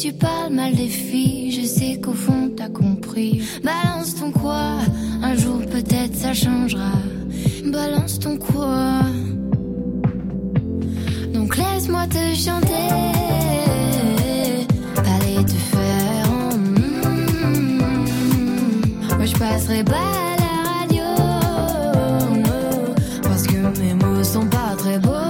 tu parles mal des filles, je sais qu'au fond t'as compris. Balance ton quoi Un jour peut-être ça changera. Balance ton quoi Donc laisse-moi te chanter. Allez te faire. en mm. Moi je passerai pas à la radio. Parce que mes mots sont pas très beaux.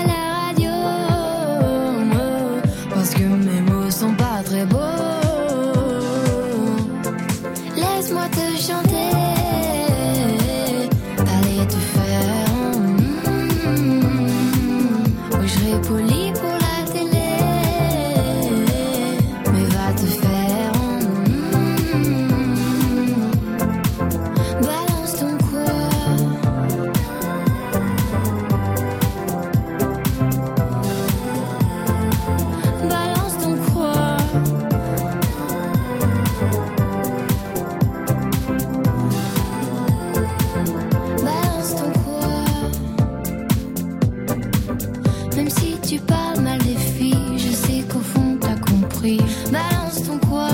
Même si tu parles mal des filles, je sais qu'au fond t'as compris. Balance ton quoi.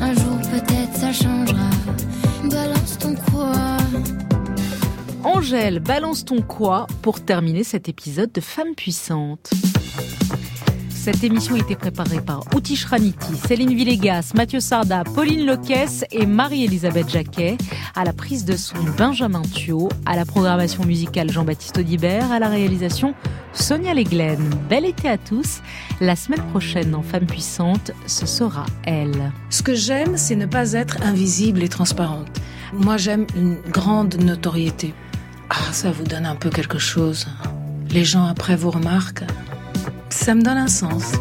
Un jour peut-être ça changera. Balance ton quoi. Angèle, balance ton quoi pour terminer cet épisode de Femmes puissantes. Cette émission a été préparée par Outi Shraniti, Céline Villegas, Mathieu Sarda, Pauline Loquès et Marie-Elisabeth Jacquet. À la prise de son, Benjamin Thio. À la programmation musicale, Jean-Baptiste Audibert. À la réalisation, Sonia Leglen. Bel été à tous. La semaine prochaine, dans Femmes puissantes, ce sera elle. Ce que j'aime, c'est ne pas être invisible et transparente. Moi, j'aime une grande notoriété. Ah, ça vous donne un peu quelque chose. Les gens après vous remarquent. Ça me donne un sens.